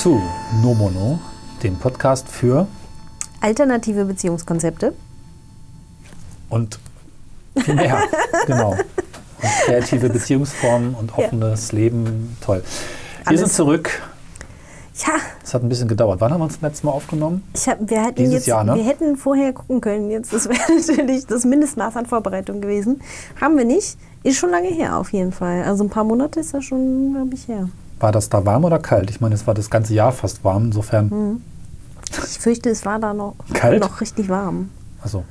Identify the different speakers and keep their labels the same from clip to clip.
Speaker 1: Zu Nomono, dem Podcast für
Speaker 2: Alternative Beziehungskonzepte.
Speaker 1: und viel mehr. genau. Und kreative Beziehungsformen und offenes Leben. Toll. Wir
Speaker 2: Alles.
Speaker 1: sind zurück.
Speaker 2: Ja,
Speaker 1: Es hat ein bisschen gedauert. Wann haben wir uns das letzte Mal aufgenommen?
Speaker 2: ich hab, wir, hätten
Speaker 1: Dieses
Speaker 2: jetzt,
Speaker 1: Jahr, ne?
Speaker 2: wir hätten vorher gucken können. Jetzt, das wäre natürlich das Mindestmaß an Vorbereitung gewesen. Haben wir nicht. Ist schon lange her auf jeden Fall. Also ein paar Monate ist das schon, glaube ich, her.
Speaker 1: War das da warm oder kalt? Ich meine, es war das ganze Jahr fast warm. Insofern,
Speaker 2: Ich fürchte, es war da noch,
Speaker 1: Kalt?
Speaker 2: noch richtig warm.
Speaker 1: also.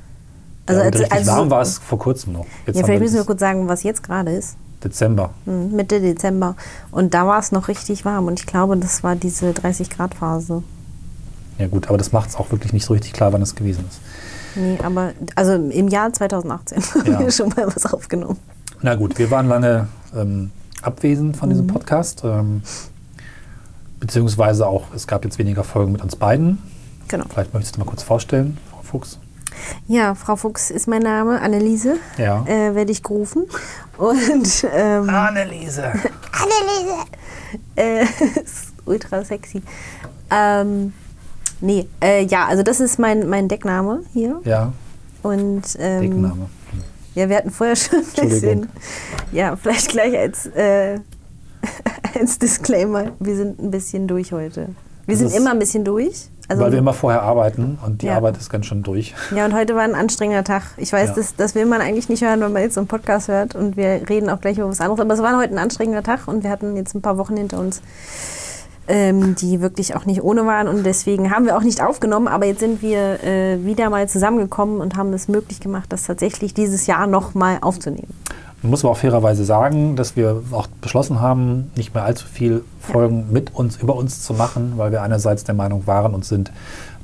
Speaker 2: Also
Speaker 1: ja,
Speaker 2: als-
Speaker 1: richtig
Speaker 2: also-
Speaker 1: warm war es vor kurzem noch. Jetzt
Speaker 2: Ja, vielleicht müssen wir kurz sagen, was jetzt gerade ist.
Speaker 1: Dezember.
Speaker 2: Hm, Mitte Dezember. Und da war es noch richtig warm. Und ich glaube, das war diese 30-Grad-Phase.
Speaker 1: Ja gut, aber das macht es auch wirklich nicht so richtig klar, wann es gewesen ist.
Speaker 2: Nee, aber also im Jahr 2018 haben
Speaker 1: Ja.
Speaker 2: wir schon mal was aufgenommen.
Speaker 1: Na gut, wir waren lange ähm, abwesend von
Speaker 2: Mhm.
Speaker 1: diesem Podcast. Ähm, beziehungsweise auch, es gab jetzt weniger Folgen mit uns beiden.
Speaker 2: Genau.
Speaker 1: Vielleicht möchtest du mal kurz vorstellen, Frau Fuchs.
Speaker 2: Ja, Frau Fuchs ist mein Name, Anneliese,
Speaker 1: Ja.
Speaker 2: äh, werde ich gerufen. Und ähm,
Speaker 1: Anneliese.
Speaker 2: Anneliese! Äh, ist ultra sexy. Ähm, nee, äh, ja, also das ist mein, mein Deckname hier.
Speaker 1: Ja,
Speaker 2: Und ähm,
Speaker 1: Deckname.
Speaker 2: Ja, wir hatten vorher schon ein bisschen, ja, vielleicht gleich als, äh, als Disclaimer, wir sind ein bisschen durch heute. Wir
Speaker 1: Das
Speaker 2: sind immer ein bisschen durch. Also,
Speaker 1: Weil wir immer vorher arbeiten und die
Speaker 2: Ja.
Speaker 1: Arbeit ist ganz schön durch.
Speaker 2: Ja, und heute war ein anstrengender Tag. Ich weiß,
Speaker 1: Ja.
Speaker 2: das, das will man eigentlich nicht hören, wenn man jetzt so einen Podcast hört und wir reden auch gleich über was anderes. Aber es war heute ein anstrengender Tag und wir hatten jetzt ein paar Wochen hinter uns, ähm, die wirklich auch nicht ohne waren und deswegen haben wir auch nicht aufgenommen. Aber jetzt sind wir äh, wieder mal zusammengekommen und haben es möglich gemacht, das tatsächlich dieses Jahr noch mal aufzunehmen.
Speaker 1: Man muss aber auch fairerweise sagen, dass wir auch beschlossen haben, nicht mehr allzu viel Folgen mit uns, über uns zu machen, weil wir einerseits der Meinung waren und sind,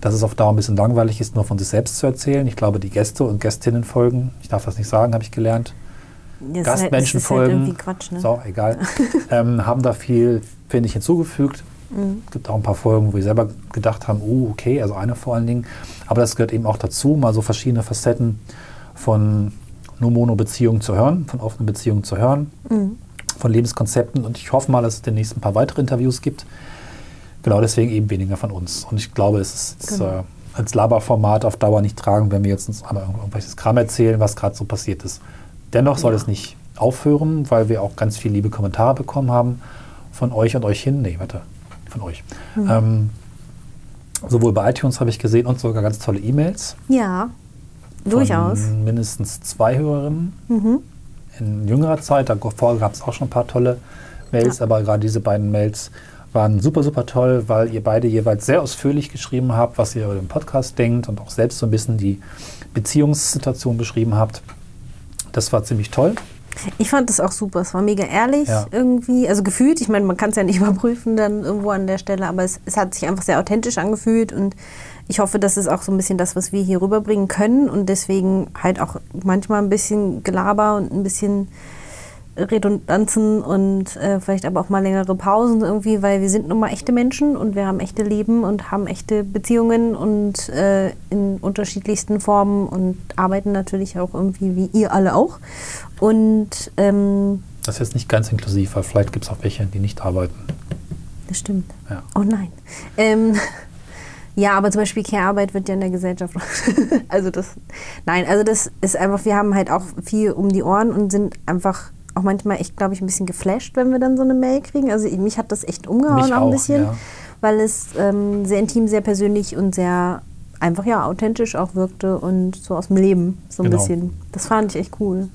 Speaker 1: dass es auf Dauer ein bisschen langweilig ist, nur von sich selbst zu erzählen. Ich glaube, die Gäste und Gästinnenfolgen, ich darf das nicht sagen, habe ich gelernt,
Speaker 2: halt- ist halt
Speaker 1: Gastmenschenfolgen,
Speaker 2: irgendwie Quatsch, ne?
Speaker 1: so, egal, ähm, haben da viel, finde ich, hinzugefügt.
Speaker 2: Mhm.
Speaker 1: Es gibt auch ein paar Folgen, wo wir selber gedacht haben, oh, okay, also eine vor allen Dingen. Aber das gehört eben auch dazu, mal so verschiedene Facetten von nur Mono-Beziehungen zu hören, von offenen Beziehungen zu hören,
Speaker 2: Mhm.
Speaker 1: von Lebenskonzepten. Und ich hoffe mal, dass es demnächst ein paar weitere Interviews gibt. Genau, deswegen eben weniger von uns. Und ich glaube, es ist
Speaker 2: Genau.
Speaker 1: äh, als Laberformat auf Dauer nicht tragen, wenn wir jetzt uns einmal irgendwelches Kram erzählen, was gerade so passiert ist. Dennoch soll
Speaker 2: Ja.
Speaker 1: es nicht aufhören, weil wir auch ganz viele liebe Kommentare bekommen haben von euch und euch hin. Nee, warte, von euch.
Speaker 2: Mhm.
Speaker 1: Ähm, sowohl bei iTunes habe ich gesehen und sogar ganz tolle E-Mails.
Speaker 2: Ja, durchaus.
Speaker 1: Mindestens zwei Hörerinnen
Speaker 2: Mhm.
Speaker 1: in jüngerer Zeit. Davor gab es auch schon ein paar tolle Mails, aber gerade diese beiden Mails waren super, super toll, weil ihr beide jeweils sehr ausführlich geschrieben habt, was ihr über den Podcast denkt und auch selbst so ein bisschen die Beziehungssituation beschrieben habt. Das war ziemlich toll.
Speaker 2: Ich fand das auch super. Es war mega ehrlich
Speaker 1: Ja.
Speaker 2: irgendwie. Also gefühlt, ich meine, man kann es ja nicht überprüfen dann irgendwo an der Stelle, aber es, es hat sich einfach sehr authentisch angefühlt und ich hoffe, das ist auch so ein bisschen das, was wir hier rüberbringen können und deswegen halt auch manchmal ein bisschen Gelaber und ein bisschen Redundanzen und äh, vielleicht aber auch mal längere Pausen irgendwie, weil wir sind nun mal echte Menschen und wir haben echte Leben und haben echte Beziehungen und äh, in unterschiedlichsten Formen und arbeiten natürlich auch irgendwie wie ihr alle auch. Und ähm,
Speaker 1: Das ist jetzt nicht ganz inklusiv, weil vielleicht gibt es auch welche, die nicht arbeiten.
Speaker 2: das stimmt.
Speaker 1: Ja.
Speaker 2: Oh nein. Ähm, ja, aber zum Beispiel Care-Arbeit wird ja in der Gesellschaft. also das. Nein, also das ist einfach, wir haben halt auch viel um die Ohren und sind einfach auch manchmal echt, glaube ich, ein bisschen geflasht, wenn wir dann so eine Mail kriegen. Also mich hat das echt umgehauen
Speaker 1: Mich
Speaker 2: auch ein
Speaker 1: auch,
Speaker 2: bisschen,
Speaker 1: ja.
Speaker 2: weil es ähm, sehr intim, sehr persönlich und sehr einfach ja authentisch auch wirkte und so aus dem Leben so ein
Speaker 1: Genau.
Speaker 2: bisschen. Das fand ich echt cool.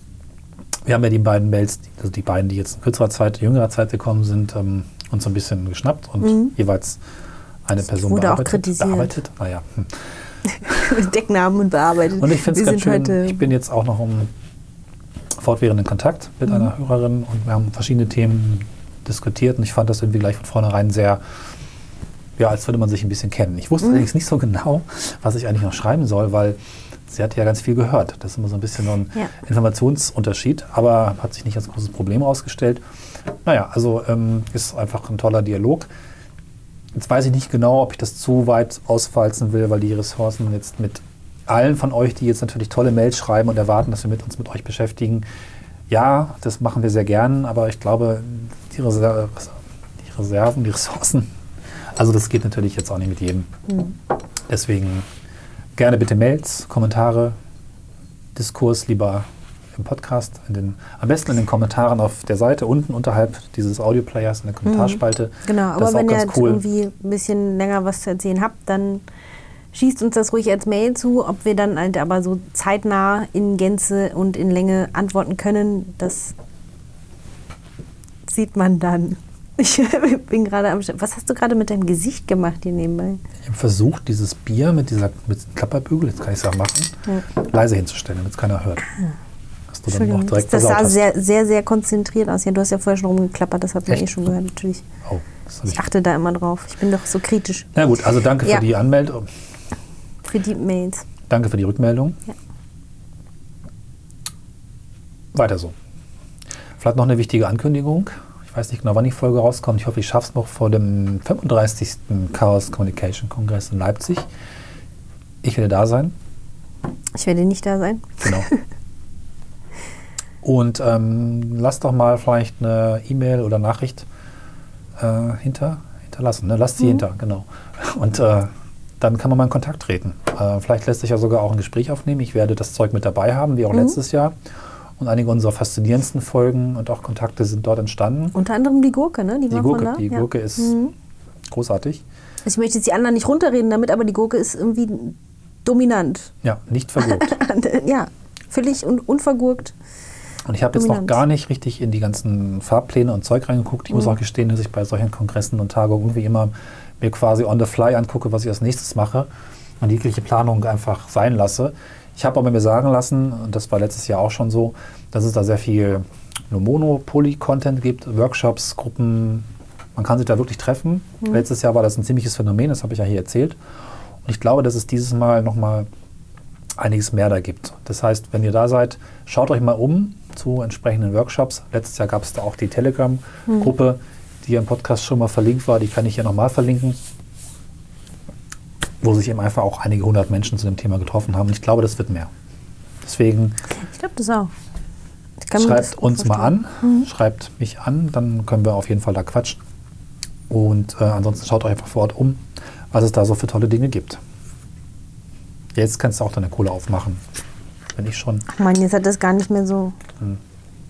Speaker 1: Wir haben ja die beiden Mails, also die beiden, die jetzt in kürzerer Zeit, jüngerer Zeit gekommen sind, ähm, uns so ein bisschen geschnappt und jeweils eine Person
Speaker 2: wurde auch
Speaker 1: bearbeitet.
Speaker 2: kritisiert.
Speaker 1: bearbeitet. Naja. Hm.
Speaker 2: Mit Decknamen und bearbeitet.
Speaker 1: Und ich finde es ganz schön, ich bin jetzt auch noch im fortwährenden Kontakt mit einer Hörerin und wir haben verschiedene Themen diskutiert und ich fand das irgendwie gleich von vornherein sehr, ja, als würde man sich ein bisschen kennen. Ich wusste allerdings nicht so genau, was ich eigentlich noch schreiben soll, weil sie hat ja ganz viel gehört. Das ist immer so ein bisschen so ein
Speaker 2: Ja.
Speaker 1: Informationsunterschied, aber hat sich nicht als großes Problem herausgestellt. Naja, also ähm, ist einfach ein toller Dialog. Jetzt weiß ich nicht genau, ob ich das zu weit ausfalzen will, weil die Ressourcen jetzt mit allen von euch, die jetzt natürlich tolle Mails schreiben und erwarten, dass wir mit uns mit euch beschäftigen, ja, das machen wir sehr gern, aber ich glaube, die, Reser die Reserven, die Ressourcen. Also das geht natürlich jetzt auch nicht mit jedem. Deswegen gerne bitte Mails, Kommentare, Diskurs lieber im Podcast, den, am besten in den Kommentaren auf der Seite unten unterhalb dieses Audioplayers in der Kommentarspalte.
Speaker 2: Genau,
Speaker 1: Das
Speaker 2: aber wenn ihr
Speaker 1: cool.
Speaker 2: irgendwie ein bisschen länger was zu erzählen habt, dann schießt uns das ruhig als Mail zu. Ob wir dann halt aber so zeitnah in Gänze und in Länge antworten können, das sieht man dann. Ich bin gerade am Was hast du gerade mit deinem Gesicht gemacht hier nebenbei?
Speaker 1: Ich habe versucht, dieses Bier mit dieser mit diesem Klapperbügel, jetzt kann ich es ja machen, leise hinzustellen, damit es keiner hört. Dass du dann auch direkt
Speaker 2: das sah
Speaker 1: hast.
Speaker 2: sehr, sehr, sehr konzentriert aus. Ja, du hast ja vorher schon rumgeklappert, das hat man
Speaker 1: Echt?
Speaker 2: eh schon gehört, natürlich.
Speaker 1: Oh, ich.
Speaker 2: Ich achte da immer drauf. Ich bin doch so kritisch
Speaker 1: Na gut, also danke
Speaker 2: Ja.
Speaker 1: für die Anmeldung.
Speaker 2: Für die Mails.
Speaker 1: Danke für die Rückmeldung.
Speaker 2: Ja.
Speaker 1: Weiter so. Vielleicht noch eine wichtige Ankündigung. Ich weiß nicht genau, wann die Folge rauskommt. Ich hoffe, ich schaffe es noch vor dem 35. Chaos Communication Kongress in Leipzig. Ich werde da sein.
Speaker 2: Ich werde nicht da sein.
Speaker 1: Genau. Und ähm, lass doch mal vielleicht eine E-Mail oder Nachricht äh, hinter, hinterlassen. Ne? Lasst sie hinter, genau. Und äh, dann kann man mal in Kontakt treten. Äh, vielleicht lässt sich ja sogar auch ein Gespräch aufnehmen. Ich werde das Zeug mit dabei haben, wie auch letztes Jahr. Und einige unserer faszinierendsten Folgen und auch Kontakte sind dort entstanden.
Speaker 2: Unter anderem die Gurke, ne? Die,
Speaker 1: Die Gurke,
Speaker 2: da.
Speaker 1: die
Speaker 2: ja.
Speaker 1: Gurke ist
Speaker 2: Mhm.
Speaker 1: großartig.
Speaker 2: Also ich möchte jetzt die anderen nicht runterreden damit, aber die Gurke ist irgendwie dominant.
Speaker 1: Ja, nicht vergurkt.
Speaker 2: ja, völlig un unvergurkt.
Speaker 1: Und ich habe jetzt noch gar nicht richtig in die ganzen Fahrpläne und Zeug reingeguckt. Ich muss
Speaker 2: Mhm.
Speaker 1: auch gestehen, dass ich bei solchen Kongressen und Tagungen irgendwie immer mir quasi on the fly angucke, was ich als nächstes mache und jegliche Planung einfach sein lasse. Ich habe aber mir sagen lassen, und das war letztes Jahr auch schon so, dass es da sehr viel nur Mono-Poly-Content gibt, Workshops, Gruppen. Man kann sich da wirklich treffen.
Speaker 2: Mhm.
Speaker 1: Letztes Jahr war das ein ziemliches Phänomen, das habe ich ja hier erzählt. Und ich glaube, dass es dieses Mal nochmal einiges mehr da gibt. Das heißt, wenn ihr da seid, schaut euch mal um zu entsprechenden Workshops. Letztes Jahr gab es da auch die Telegram-Gruppe, die im Podcast schon mal verlinkt war. Die kann ich hier nochmal verlinken. Wo sich eben einfach auch einige hundert Menschen zu dem Thema getroffen haben. Und ich glaube, das wird mehr. Deswegen
Speaker 2: Ich glaube das auch. Das
Speaker 1: schreibt
Speaker 2: gut
Speaker 1: uns mal an, schreibt mich an, dann können wir auf jeden Fall da quatschen. Und äh, ansonsten schaut euch einfach vor Ort um, was es da so für tolle Dinge gibt. Jetzt kannst du auch deine Kohle aufmachen. Wenn ich schon.
Speaker 2: Ach Mann, jetzt hat das gar nicht mehr so.
Speaker 1: Hm.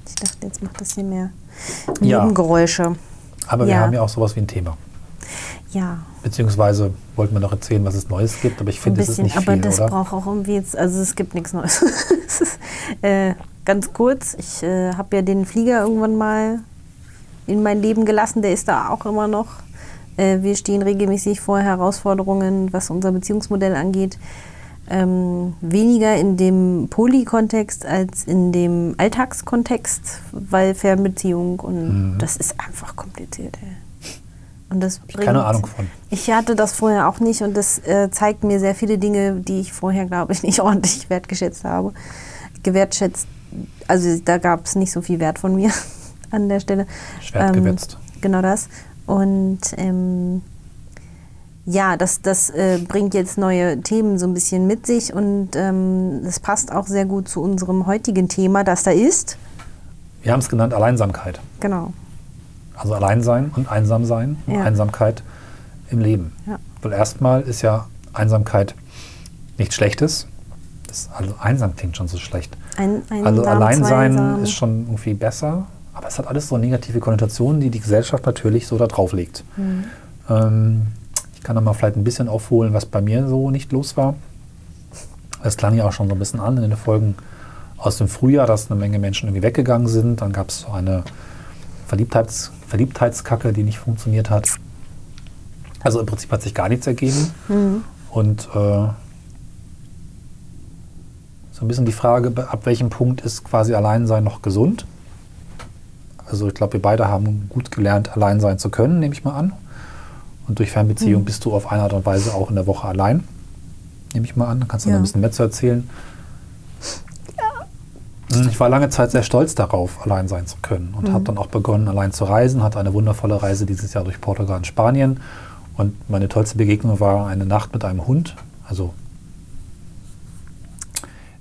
Speaker 2: Ich dachte, jetzt macht das hier mehr
Speaker 1: Ja. Aber wir
Speaker 2: Ja.
Speaker 1: haben ja auch sowas wie ein Thema.
Speaker 2: Ja,
Speaker 1: Beziehungsweise wollten wir noch erzählen, was es Neues gibt, aber ich finde, es ist nicht
Speaker 2: aber
Speaker 1: viel,
Speaker 2: das
Speaker 1: oder?
Speaker 2: braucht auch irgendwie jetzt. Also es gibt nichts Neues. Es ist, äh, ganz kurz, ich äh, habe ja den Flieger irgendwann mal in mein Leben gelassen. Der ist da auch immer noch. Äh, wir stehen regelmäßig vor Herausforderungen, was unser Beziehungsmodell angeht. Ähm, weniger in dem Poly-Kontext als in dem Alltagskontext, weil Fernbeziehung und
Speaker 1: Mhm.
Speaker 2: das ist einfach kompliziert. Ey. Und das bringt,
Speaker 1: Keine Ahnung von.
Speaker 2: Ich hatte das vorher auch nicht und das äh, zeigt mir sehr viele Dinge, die ich vorher, glaube ich, nicht ordentlich wertgeschätzt habe. Gewertschätzt, also da gab es nicht so viel Wert von mir an der Stelle.
Speaker 1: Schwert
Speaker 2: Ähm,
Speaker 1: gewetzt.
Speaker 2: Genau das. Und ähm, ja, das, das äh, bringt jetzt neue Themen so ein bisschen mit sich und ähm, das passt auch sehr gut zu unserem heutigen Thema, das da ist.
Speaker 1: Wir haben es genannt Alleinsamkeit.
Speaker 2: Genau.
Speaker 1: Also Alleinsein und Einsamsein und
Speaker 2: Ja.
Speaker 1: Einsamkeit im Leben.
Speaker 2: Ja.
Speaker 1: Weil erstmal ist ja Einsamkeit nichts Schlechtes. Das, also einsam klingt schon so schlecht.
Speaker 2: Ein, ein
Speaker 1: Also Alleinsein
Speaker 2: Zweisam.
Speaker 1: ist schon irgendwie besser, aber es hat alles so negative Konnotationen, die die Gesellschaft natürlich so da drauf legt.
Speaker 2: Mhm.
Speaker 1: Ähm, ich kann da mal vielleicht ein bisschen aufholen, was bei mir so nicht los war. Es klang ja auch schon so ein bisschen an in den Folgen aus dem Frühjahr, dass eine Menge Menschen irgendwie weggegangen sind. Dann gab es so eine Verliebtheits Verliebtheitskacke, die nicht funktioniert hat. Also im Prinzip hat sich gar nichts ergeben.
Speaker 2: Mhm.
Speaker 1: Und äh, so ein bisschen die Frage, ab welchem Punkt ist quasi Alleinsein noch gesund? Also ich glaube, wir beide haben gut gelernt, allein sein zu können, nehme ich mal an. Und durch Fernbeziehung
Speaker 2: Mhm.
Speaker 1: bist du auf eine Art und Weise auch in der Woche allein, nehme ich mal an. Kannst du noch
Speaker 2: Ja.
Speaker 1: ein bisschen mehr zu erzählen. Hm, Ich war lange Zeit sehr stolz darauf, allein sein zu können und
Speaker 2: Mhm.
Speaker 1: habe dann auch begonnen, allein zu reisen. Hatte eine wundervolle Reise dieses Jahr durch Portugal und Spanien. Und meine tollste Begegnung war eine Nacht mit einem Hund. Also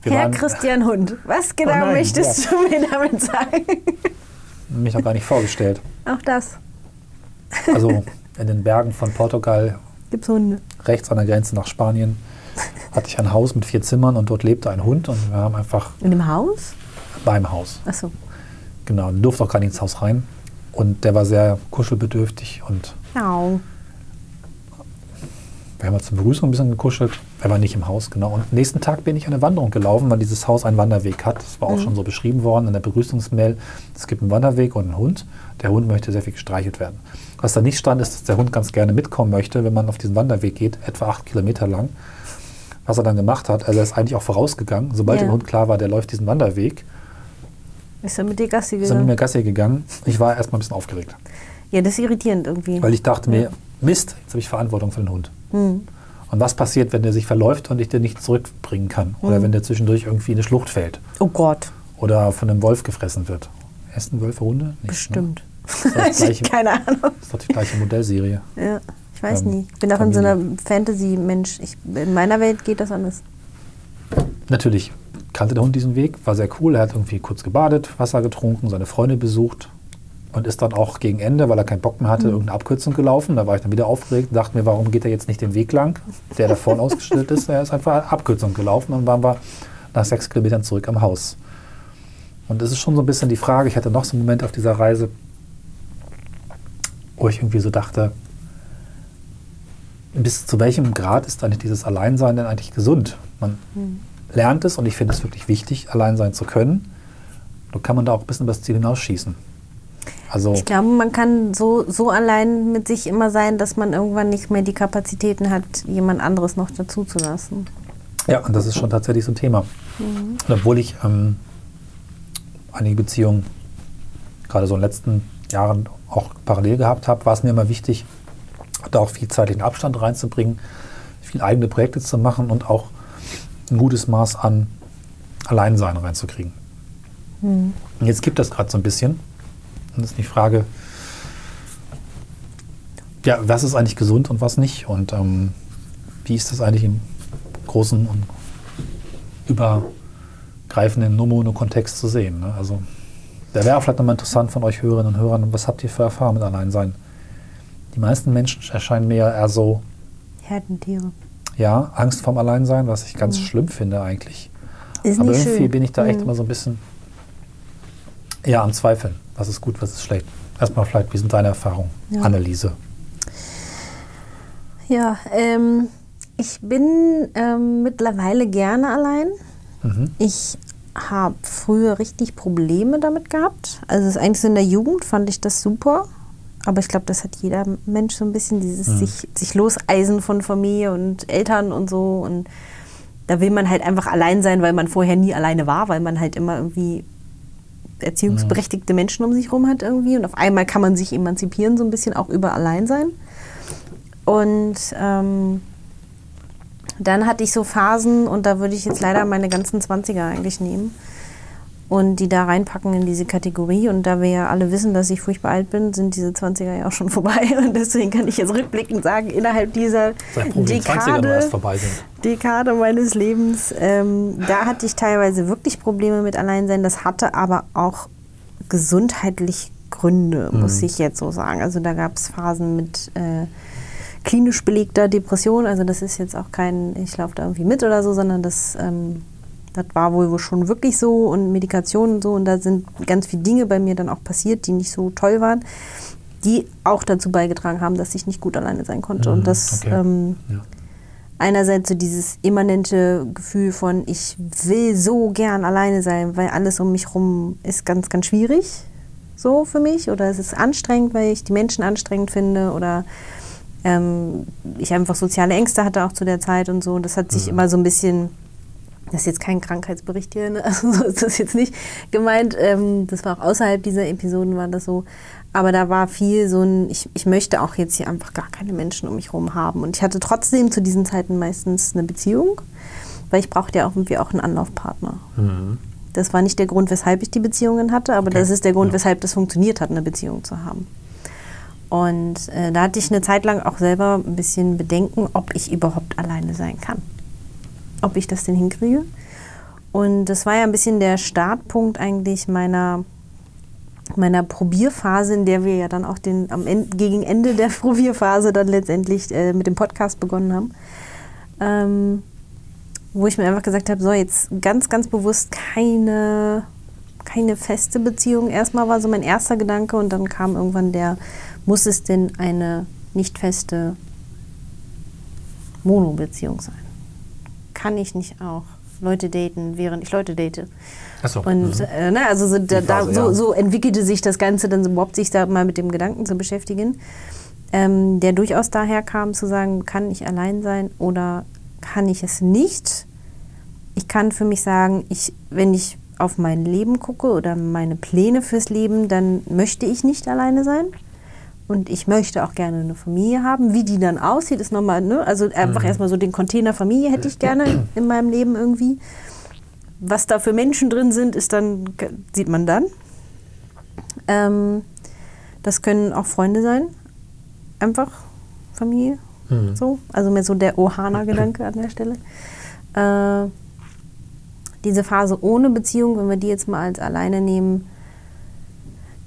Speaker 1: wir
Speaker 2: Herr Christian Hund, was genau
Speaker 1: nein,
Speaker 2: möchtest du mir damit sagen?
Speaker 1: mich noch gar nicht vorgestellt.
Speaker 2: Auch das.
Speaker 1: Also in den Bergen von Portugal,
Speaker 2: Gibt's Hunde?
Speaker 1: rechts an der Grenze nach Spanien, hatte ich ein Haus mit vier Zimmern und dort lebte ein Hund und wir haben einfach
Speaker 2: In dem Haus?
Speaker 1: beim Haus,
Speaker 2: Achso.
Speaker 1: genau, durfte auch gar nicht ins Haus rein. Und der war sehr kuschelbedürftig und
Speaker 2: Ja.
Speaker 1: wir haben halt zur Begrüßung ein bisschen gekuschelt. Er war nicht im Haus, genau. Und nächsten Tag bin ich eine Wanderung gelaufen, weil dieses Haus einen Wanderweg hat. Das war auch schon so beschrieben worden in der Begrüßungsmail. Es gibt einen Wanderweg und einen Hund. Der Hund möchte sehr viel gestreichelt werden. Was da nicht stand, ist, dass der Hund ganz gerne mitkommen möchte, wenn man auf diesen Wanderweg geht, etwa acht Kilometer lang. Was er dann gemacht hat, also er ist eigentlich auch vorausgegangen. Sobald
Speaker 2: Ja.
Speaker 1: dem Hund klar war, der läuft diesen Wanderweg,
Speaker 2: Ist er mit dir Gassi
Speaker 1: ist er mit
Speaker 2: gegangen?
Speaker 1: mir Gassi gegangen. Ich war erstmal ein bisschen aufgeregt,
Speaker 2: Ja, das ist irritierend irgendwie.
Speaker 1: weil ich dachte mir, Mist, jetzt habe ich Verantwortung für den Hund.
Speaker 2: Hm.
Speaker 1: Und was passiert, wenn der sich verläuft und ich den nicht zurückbringen kann? Oder wenn der zwischendurch irgendwie in eine Schlucht fällt
Speaker 2: Oh Gott,
Speaker 1: oder von einem Wolf gefressen wird? Essen Wölfe Hunde? Nicht,
Speaker 2: bestimmt.
Speaker 1: Ne? Das, das, gleiche,
Speaker 2: Keine Ahnung.
Speaker 1: das ist doch die gleiche Modellserie.
Speaker 2: Ja, ich weiß
Speaker 1: Ähm,
Speaker 2: nicht. Ich bin auch in so einer Fantasy-Mensch. In meiner Welt geht das anders.
Speaker 1: Natürlich kannte der Hund diesen Weg, war sehr cool. Er hat irgendwie kurz gebadet, Wasser getrunken, seine Freunde besucht und ist dann auch gegen Ende, weil er keinen Bock mehr hatte, irgendeine Abkürzung gelaufen. Da war ich dann wieder aufgeregt und dachte mir, warum geht er jetzt nicht den Weg lang, der da vorne ausgestellt ist? Er ist einfach Abkürzung gelaufen und dann waren wir nach sechs Kilometern zurück am Haus. Und es ist schon so ein bisschen die Frage, ich hatte noch so einen Moment auf dieser Reise, wo ich irgendwie so dachte, bis zu welchem Grad ist eigentlich dieses Alleinsein denn eigentlich gesund? Man lernt es und ich finde es wirklich wichtig, allein sein zu können. Nur kann man da auch ein bisschen über das Ziel hinausschießen. Also,
Speaker 2: Ich glaube, man kann so, so allein mit sich immer sein, dass man irgendwann nicht mehr die Kapazitäten hat, jemand anderes noch dazu zu lassen.
Speaker 1: ja, und das ist schon tatsächlich so ein Thema. Und obwohl ich ähm, einige Beziehungen gerade so in den letzten Jahren auch parallel gehabt habe, war es mir immer wichtig, da auch viel zeitlichen Abstand reinzubringen, viel eigene Projekte zu machen und auch ein gutes Maß an Alleinsein reinzukriegen. Und jetzt gibt das gerade so ein bisschen. Und das ist die Frage, ja, was ist eigentlich gesund und was nicht? Und ähm, wie ist das eigentlich im großen und übergreifenden Nomono-Kontext zu sehen? Ne? Also, da wäre auch vielleicht nochmal interessant von euch Hörerinnen und Hörern, was habt ihr für Erfahrungen mit Alleinsein? Die meisten Menschen erscheinen mir eher so,
Speaker 2: Herdentiere.
Speaker 1: ja, Angst vorm Alleinsein, was ich ganz schlimm finde eigentlich.
Speaker 2: Ist
Speaker 1: Aber irgendwie
Speaker 2: schön.
Speaker 1: bin ich da echt
Speaker 2: Mhm.
Speaker 1: immer so ein bisschen ja, am Zweifeln. Was ist gut, was ist schlecht? Erstmal vielleicht, wie sind deine Erfahrungen,
Speaker 2: Ja.
Speaker 1: Anneliese?
Speaker 2: Ja, ähm, ich bin ähm, mittlerweile gerne allein.
Speaker 1: Mhm.
Speaker 2: Ich habe früher richtig Probleme damit gehabt. Also es ist eigentlich so in der Jugend fand ich das super. Aber ich glaube, das hat jeder Mensch so ein bisschen, dieses
Speaker 1: Mhm.
Speaker 2: sich, sich loseisen von Familie und Eltern und so. Und da will man halt einfach allein sein, weil man vorher nie alleine war, weil man halt immer irgendwie erziehungsberechtigte Menschen um sich herum hat irgendwie. Und auf einmal kann man sich emanzipieren, so ein bisschen auch über Alleinsein. Und ähm, dann hatte ich so Phasen, und da würde ich jetzt leider meine ganzen 20er eigentlich nehmen und die da reinpacken in diese Kategorie. Und da wir ja alle wissen, dass ich furchtbar alt bin, sind diese 20er ja auch schon vorbei. Und deswegen kann ich jetzt rückblickend sagen, innerhalb dieser
Speaker 1: Sei froh, wenn die 20er nur
Speaker 2: Dekade. Dekade meines Lebens, ähm, da hatte ich teilweise wirklich Probleme mit Alleinsein. Das hatte aber auch gesundheitlich Gründe, muss ich jetzt so sagen. Also da gab es Phasen mit äh, klinisch belegter Depression. Also das ist jetzt auch kein, ich laufe da irgendwie mit oder so, sondern das, ähm, das war wohl schon wirklich so und Medikation und so. Und da sind ganz viele Dinge bei mir dann auch passiert, die nicht so toll waren, die auch dazu beigetragen haben, dass ich nicht gut alleine sein konnte.
Speaker 1: Mhm,
Speaker 2: und das
Speaker 1: okay.
Speaker 2: ähm,
Speaker 1: Ja.
Speaker 2: einerseits so dieses immanente Gefühl von, ich will so gern alleine sein, weil alles um mich rum ist ganz, ganz schwierig so für mich oder es ist anstrengend, weil ich die Menschen anstrengend finde oder ähm, ich einfach soziale Ängste hatte auch zu der Zeit und so. Und das hat sich immer so ein bisschen, das ist jetzt kein Krankheitsbericht hier, ne? also so ist das jetzt nicht gemeint. Ähm, das war auch außerhalb dieser Episoden war das so. Aber da war viel so ein, ich, ich möchte auch jetzt hier einfach gar keine Menschen um mich herum haben. Und ich hatte trotzdem zu diesen Zeiten meistens eine Beziehung, weil ich brauchte ja auch irgendwie auch einen Anlaufpartner. Das war nicht der Grund, weshalb ich die Beziehungen hatte, aber
Speaker 1: Okay.
Speaker 2: das ist der Grund,
Speaker 1: Ja.
Speaker 2: weshalb das funktioniert hat, eine Beziehung zu haben. Und äh, da hatte ich eine Zeit lang auch selber ein bisschen Bedenken, ob ich überhaupt alleine sein kann. Ob ich das denn hinkriege. Und das war ja ein bisschen der Startpunkt eigentlich meiner meiner Probierphase, in der wir ja dann auch den, am Ende, gegen Ende der Probierphase dann letztendlich äh, mit dem Podcast begonnen haben, ähm, wo ich mir einfach gesagt habe, so jetzt ganz, ganz bewusst keine, keine feste Beziehung. Erstmal war so mein erster Gedanke und dann kam irgendwann der, muss es denn eine nicht feste Mono-Beziehung sein? Kann ich nicht auch Leute daten, während ich Leute date?
Speaker 1: Ach so.
Speaker 2: Und
Speaker 1: Mhm.
Speaker 2: äh, ne, also so, da,
Speaker 1: Phase,
Speaker 2: so,
Speaker 1: ja.
Speaker 2: so entwickelte sich das Ganze dann überhaupt sich da mal mit dem Gedanken zu beschäftigen, ähm, der durchaus daher kam zu sagen, kann ich allein sein oder kann ich es nicht? Ich kann für mich sagen, ich, wenn ich auf mein Leben gucke oder meine Pläne fürs Leben, dann möchte ich nicht alleine sein. Und ich möchte auch gerne eine Familie haben. Wie die dann aussieht, ist nochmal, ne? Also einfach erstmal so den Container Familie hätte ich gerne in meinem Leben irgendwie. Was da für Menschen drin sind, ist dann, sieht man dann. Ähm, das können auch Freunde sein. Einfach Familie.
Speaker 1: Mhm.
Speaker 2: So. Also mehr so der Ohana-Gedanke an der Stelle. Äh, diese Phase ohne Beziehung, wenn wir die jetzt mal als alleine nehmen,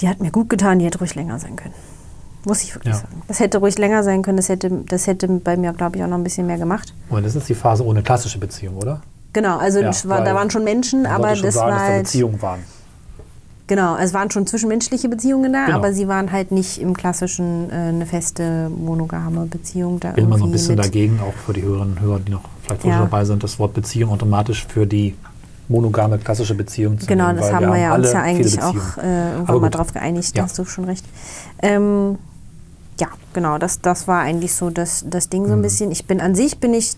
Speaker 2: die hat mir gut getan, die hätte ruhig länger sein können. Muss ich wirklich
Speaker 1: Ja.
Speaker 2: sagen. Das hätte ruhig länger sein können, das hätte, das hätte bei mir, glaube ich, auch noch ein bisschen mehr gemacht.
Speaker 1: Und das ist die Phase ohne klassische Beziehung, oder?
Speaker 2: Genau, also
Speaker 1: Ja,
Speaker 2: war, da waren schon Menschen, aber
Speaker 1: schon
Speaker 2: das
Speaker 1: sagen,
Speaker 2: war
Speaker 1: dass da
Speaker 2: halt,
Speaker 1: Beziehungen waren.
Speaker 2: genau, es waren schon zwischenmenschliche Beziehungen da,
Speaker 1: Genau.
Speaker 2: aber sie waren halt nicht im klassischen äh, eine feste monogame Beziehung da
Speaker 1: Will man so ein bisschen dagegen, auch für die Hörerinnen und Hörer, die noch vielleicht
Speaker 2: Ja.
Speaker 1: dabei sind, das Wort Beziehung automatisch für die monogame klassische Beziehung zu
Speaker 2: Genau,
Speaker 1: nehmen.
Speaker 2: das haben wir, ja uns ja eigentlich auch äh, irgendwann mal drauf geeinigt,
Speaker 1: Ja.
Speaker 2: hast du schon recht. Ähm, ja, genau, das, das war eigentlich so das, das Ding so ein
Speaker 1: Mhm.
Speaker 2: bisschen. Ich bin an sich, bin ich,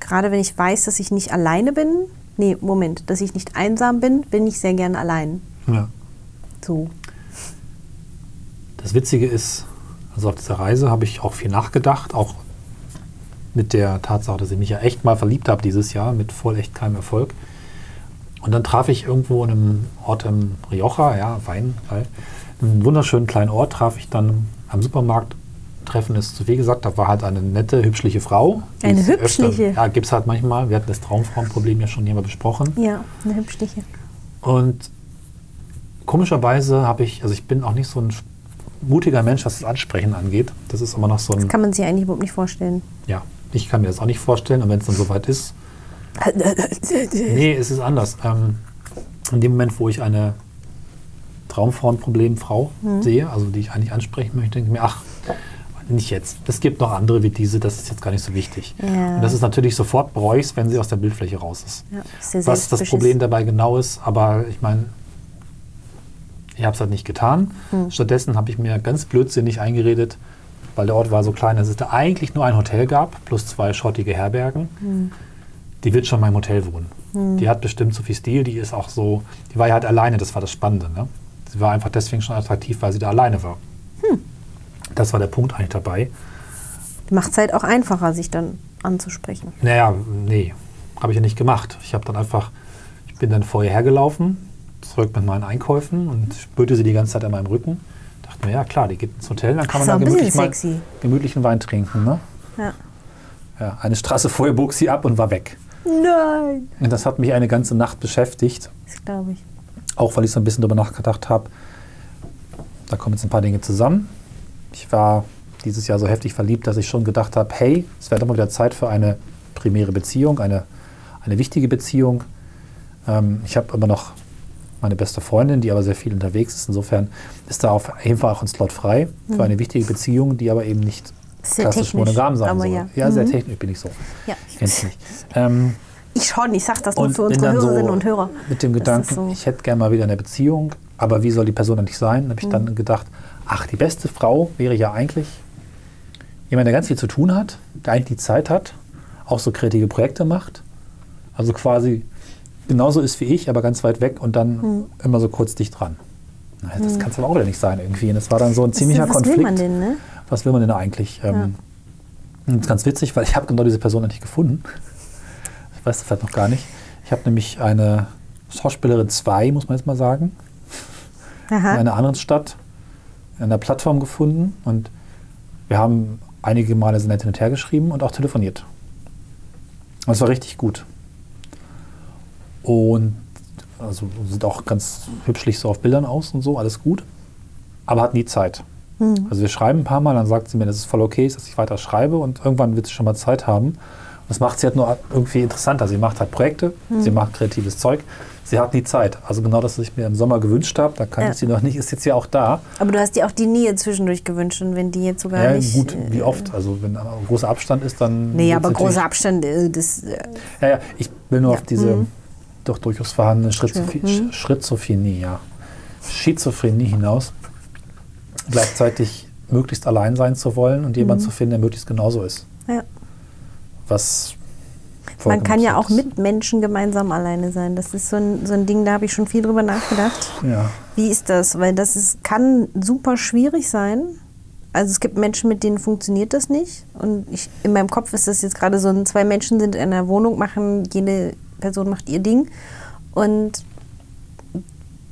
Speaker 2: gerade wenn ich weiß, dass ich nicht alleine bin, nee, Moment, dass ich nicht einsam bin, bin ich sehr gerne allein.
Speaker 1: Ja.
Speaker 2: So.
Speaker 1: Das Witzige ist, also auf dieser Reise habe ich auch viel nachgedacht, auch mit der Tatsache, dass ich mich ja echt mal verliebt habe dieses Jahr, mit voll echt keinem Erfolg. Und dann traf ich irgendwo in einem Ort im Rioja, ja, Wein, halt, einen wunderschönen kleinen Ort, traf ich dann am Supermarkt. Treffen ist zu viel gesagt, da war halt eine nette, hübschliche Frau.
Speaker 2: Eine hübschliche?
Speaker 1: Öfter, ja, gibt es halt manchmal. Wir hatten das Traumfrauenproblem ja schon hier mal besprochen.
Speaker 2: Ja, eine hübschliche.
Speaker 1: Und komischerweise habe ich, also ich bin auch nicht so ein mutiger Mensch, was das Ansprechen angeht. Das ist immer noch so ein,
Speaker 2: Kann man sich eigentlich überhaupt nicht vorstellen.
Speaker 1: ja, ich kann mir das auch nicht vorstellen. Und wenn es dann soweit ist, nee, es ist anders. Ähm, in dem Moment, wo ich eine Traumfrauenproblemfrau sehe, also die ich eigentlich ansprechen möchte, denke ich mir, ach, nicht jetzt. Es gibt noch andere wie diese, das ist jetzt gar nicht so wichtig.
Speaker 2: Ja.
Speaker 1: Und das ist natürlich sofort bereust, wenn sie aus der Bildfläche raus ist.
Speaker 2: Ja, ist
Speaker 1: was das. Problem dabei genau ist, aber ich meine, ich habe es halt nicht getan.
Speaker 2: Hm.
Speaker 1: Stattdessen habe ich mir ganz blödsinnig eingeredet, weil der Ort war so klein, dass es da eigentlich nur ein Hotel gab, plus zwei schrottige Herbergen.
Speaker 2: Hm.
Speaker 1: Die wird schon in meinem Hotel wohnen. Die hat bestimmt so viel Stil, die ist auch so, die war ja halt alleine, das war das Spannende. Ne? Sie war einfach deswegen schon attraktiv, weil sie da alleine war.
Speaker 2: Hm.
Speaker 1: Das war der Punkt eigentlich dabei.
Speaker 2: Macht es halt auch einfacher, sich dann anzusprechen.
Speaker 1: Naja, nee, habe ich ja nicht gemacht. Ich habe dann einfach, ich bin dann vorher hergelaufen, zurück mit meinen Einkäufen und spürte sie die ganze Zeit an meinem Rücken. Dachte mir, ja klar, die geht ins Hotel, dann kann
Speaker 2: Ach,
Speaker 1: man da gemütlich mal gemütlichen Wein trinken. Ne?
Speaker 2: Ja.
Speaker 1: Ja, eine Straße vorher bog sie ab und war weg.
Speaker 2: Nein.
Speaker 1: Und das hat mich eine ganze Nacht beschäftigt,
Speaker 2: Das glaube ich.
Speaker 1: Auch weil ich so ein bisschen darüber nachgedacht habe. Da kommen jetzt ein paar Dinge zusammen. Ich war dieses Jahr so heftig verliebt, dass ich schon gedacht habe, hey, es wäre doch mal wieder Zeit für eine primäre Beziehung, eine, eine wichtige Beziehung. Ähm, ich habe immer noch meine beste Freundin, die aber sehr viel unterwegs ist. Insofern ist da auf jeden Fall auch ein Slot frei für eine wichtige Beziehung, die aber eben nicht
Speaker 2: Sehr
Speaker 1: klassisch monogam sein soll.
Speaker 2: ja.
Speaker 1: sehr
Speaker 2: Mhm.
Speaker 1: technisch bin ich so.
Speaker 2: Ja.
Speaker 1: Kennst mich. Ähm,
Speaker 2: Ich schon, ich sag das nur
Speaker 1: und
Speaker 2: für unsere
Speaker 1: dann so
Speaker 2: Hörerinnen und Hörer.
Speaker 1: mit dem Gedanken,
Speaker 2: so.
Speaker 1: ich hätte gerne mal wieder eine Beziehung, aber wie soll die Person eigentlich sein? Da habe ich
Speaker 2: Mhm.
Speaker 1: dann gedacht, ach, die beste Frau wäre ja eigentlich jemand, der ganz viel zu tun hat, der eigentlich die Zeit hat, auch so kreative Projekte macht, also quasi genauso ist wie ich, aber ganz weit weg und dann
Speaker 2: Mhm.
Speaker 1: immer so kurz dicht dran. Na, Das kann es aber auch wieder nicht sein irgendwie. Und das war dann so ein ziemlicher
Speaker 2: was
Speaker 1: Konflikt.
Speaker 2: will man denn, ne?
Speaker 1: Was will man denn eigentlich? Ähm, und Das ist ganz witzig, weil ich habe genau diese Person nicht gefunden. Weißt du vielleicht noch gar nicht. Ich habe nämlich eine Schauspielerin 2, muss man jetzt mal sagen, in
Speaker 2: Aha.
Speaker 1: einer anderen Stadt, in einer Plattform gefunden. Und wir haben einige Male so nett hin und her geschrieben und auch telefoniert. Und es war richtig gut. Und also sieht auch ganz hübschlich so auf Bildern aus und so, alles gut, aber hat nie Zeit.
Speaker 2: Hm.
Speaker 1: Also wir schreiben ein paar Mal, dann sagt sie mir, dass es voll okay ist, dass ich weiter schreibe und irgendwann wird sie schon mal Zeit haben. Das macht sie halt nur irgendwie interessanter. Sie macht halt Projekte,
Speaker 2: Hm.
Speaker 1: sie macht kreatives Zeug, sie hat nie Zeit. Also genau das, was ich mir im Sommer gewünscht habe, da kann
Speaker 2: Ja.
Speaker 1: ich sie noch nicht, ist jetzt ja auch da.
Speaker 2: Aber du hast dir auch die Nähe zwischendurch gewünscht und wenn die jetzt sogar
Speaker 1: Ja,
Speaker 2: nicht.
Speaker 1: gut,
Speaker 2: äh,
Speaker 1: wie oft. Also wenn ein großer Abstand ist, dann.
Speaker 2: Nee, aber großer Abstand, äh, das. äh,
Speaker 1: Ja, ja, ich will nur
Speaker 2: Ja.
Speaker 1: auf diese
Speaker 2: Mhm.
Speaker 1: doch durchaus vorhandene Schizoph
Speaker 2: Mhm.
Speaker 1: Schizophrenie, ja. Schizophrenie hinaus. Gleichzeitig möglichst allein sein zu wollen und jemanden
Speaker 2: Mhm.
Speaker 1: zu finden, der möglichst genauso ist.
Speaker 2: Ja.
Speaker 1: Was.
Speaker 2: Man kann ja auch mit Menschen gemeinsam alleine sein. Das ist so ein, so ein Ding, da habe ich schon viel drüber nachgedacht.
Speaker 1: Ja.
Speaker 2: Wie ist das? Weil das ist, kann super schwierig sein. Also es gibt Menschen, mit denen funktioniert das nicht. Und ich, in meinem Kopf ist das jetzt gerade so ein, zwei Menschen sind in einer Wohnung, machen, jede Person macht ihr Ding. Und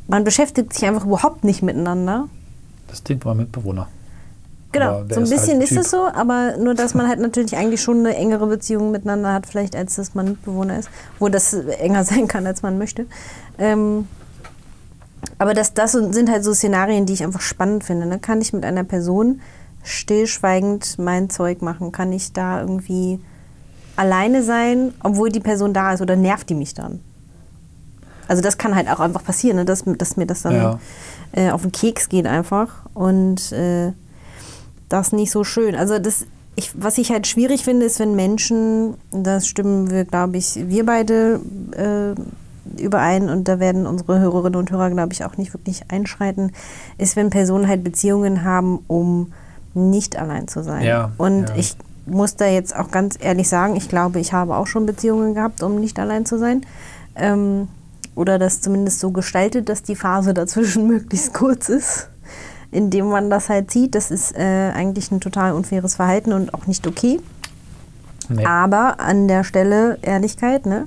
Speaker 2: man beschäftigt sich einfach überhaupt nicht miteinander.
Speaker 1: Das Ding war Mitbewohner.
Speaker 2: Genau, so ein
Speaker 1: halt
Speaker 2: bisschen
Speaker 1: ein
Speaker 2: ist
Speaker 1: Typ.
Speaker 2: es so, aber nur, dass man halt natürlich eigentlich schon eine engere Beziehung miteinander hat, vielleicht als dass man Mitbewohner ist, wo das enger sein kann, als man möchte. Ähm, aber das, das sind halt so Szenarien, die ich einfach spannend finde. Ne? Kann ich mit einer Person stillschweigend mein Zeug machen? Kann ich da irgendwie alleine sein, obwohl die Person da ist oder nervt die mich dann? Also das kann halt auch einfach passieren, ne? dass, dass mir das dann
Speaker 1: Ja.
Speaker 2: äh, auf den Keks geht einfach und äh, das nicht so schön. Also das, ich, was ich halt schwierig finde, ist, wenn Menschen, das stimmen wir, glaube ich, wir beide äh, überein und da werden unsere Hörerinnen und Hörer, glaube ich, auch nicht wirklich einschreiten, ist, wenn Personen halt Beziehungen haben, um nicht allein zu sein.
Speaker 1: Ja,
Speaker 2: und
Speaker 1: ja.
Speaker 2: ich muss da jetzt auch ganz ehrlich sagen, ich glaube, ich habe auch schon Beziehungen gehabt, um nicht allein zu sein. Ähm, oder das zumindest so gestaltet, dass die Phase dazwischen möglichst kurz ist, indem man das halt sieht. Das ist äh, eigentlich ein total unfaires Verhalten und auch nicht okay.
Speaker 1: Nee.
Speaker 2: Aber an der Stelle Ehrlichkeit, ne?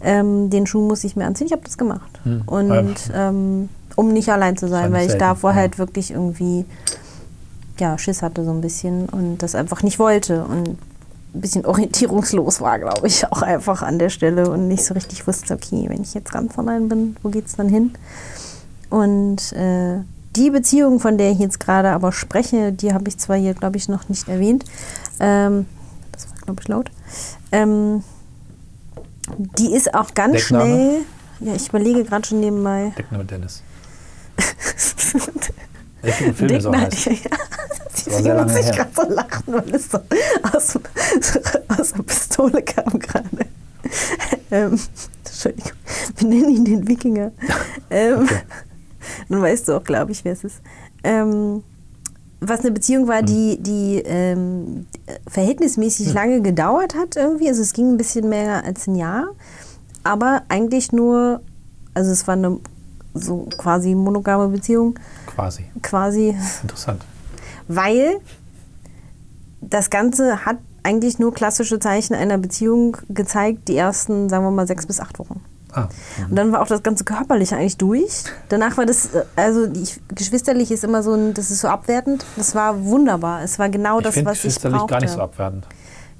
Speaker 2: Ähm, den Schuh muss ich mir anziehen. Ich habe das gemacht.
Speaker 1: Hm.
Speaker 2: Und ähm, um nicht allein zu sein, weil ich
Speaker 1: selten,
Speaker 2: davor
Speaker 1: ja.
Speaker 2: halt wirklich irgendwie ja, Schiss hatte so ein bisschen und das einfach nicht wollte und ein bisschen orientierungslos war, glaube ich, auch einfach an der Stelle und nicht so richtig wusste, okay, wenn ich jetzt ganz allein bin, wo geht's dann hin? Und äh, die Beziehung, von der ich jetzt gerade aber spreche, die habe ich zwar hier, glaube ich, noch nicht erwähnt. Ähm, das war, glaube ich, laut. Ähm, die ist auch ganz
Speaker 1: Deckname?
Speaker 2: schnell. Ja, ich überlege gerade schon nebenbei.
Speaker 1: Deckname Dennis. Ich finde Film, so
Speaker 2: Dick-
Speaker 1: heißt.
Speaker 2: Ja,
Speaker 1: lange
Speaker 2: muss ich gerade so lachen, weil es so aus, aus der Pistole kam gerade. Ähm, Entschuldigung, wir nennen ihn den Wikinger. Ähm,
Speaker 1: Okay.
Speaker 2: Dann weißt du auch, glaube ich, wer es ist. Ähm, was eine Beziehung war, die, die ähm, verhältnismäßig lange gedauert hat irgendwie. Also es ging ein bisschen mehr als ein Jahr. Aber eigentlich nur, also es war eine so quasi monogame Beziehung,
Speaker 1: Quasi.
Speaker 2: quasi
Speaker 1: Interessant.
Speaker 2: weil das Ganze hat eigentlich nur klassische Zeichen einer Beziehung gezeigt, die ersten, sagen wir mal, sechs bis acht Wochen.
Speaker 1: Ah,
Speaker 2: Und dann war auch das ganze Körperliche eigentlich durch. Danach war das, äh, also die, geschwisterlich ist immer so ein, das ist so abwertend. Das war wunderbar. Es war genau
Speaker 1: ich
Speaker 2: das, was ich
Speaker 1: geschwisterlich
Speaker 2: brauchte.
Speaker 1: gar nicht so abwertend.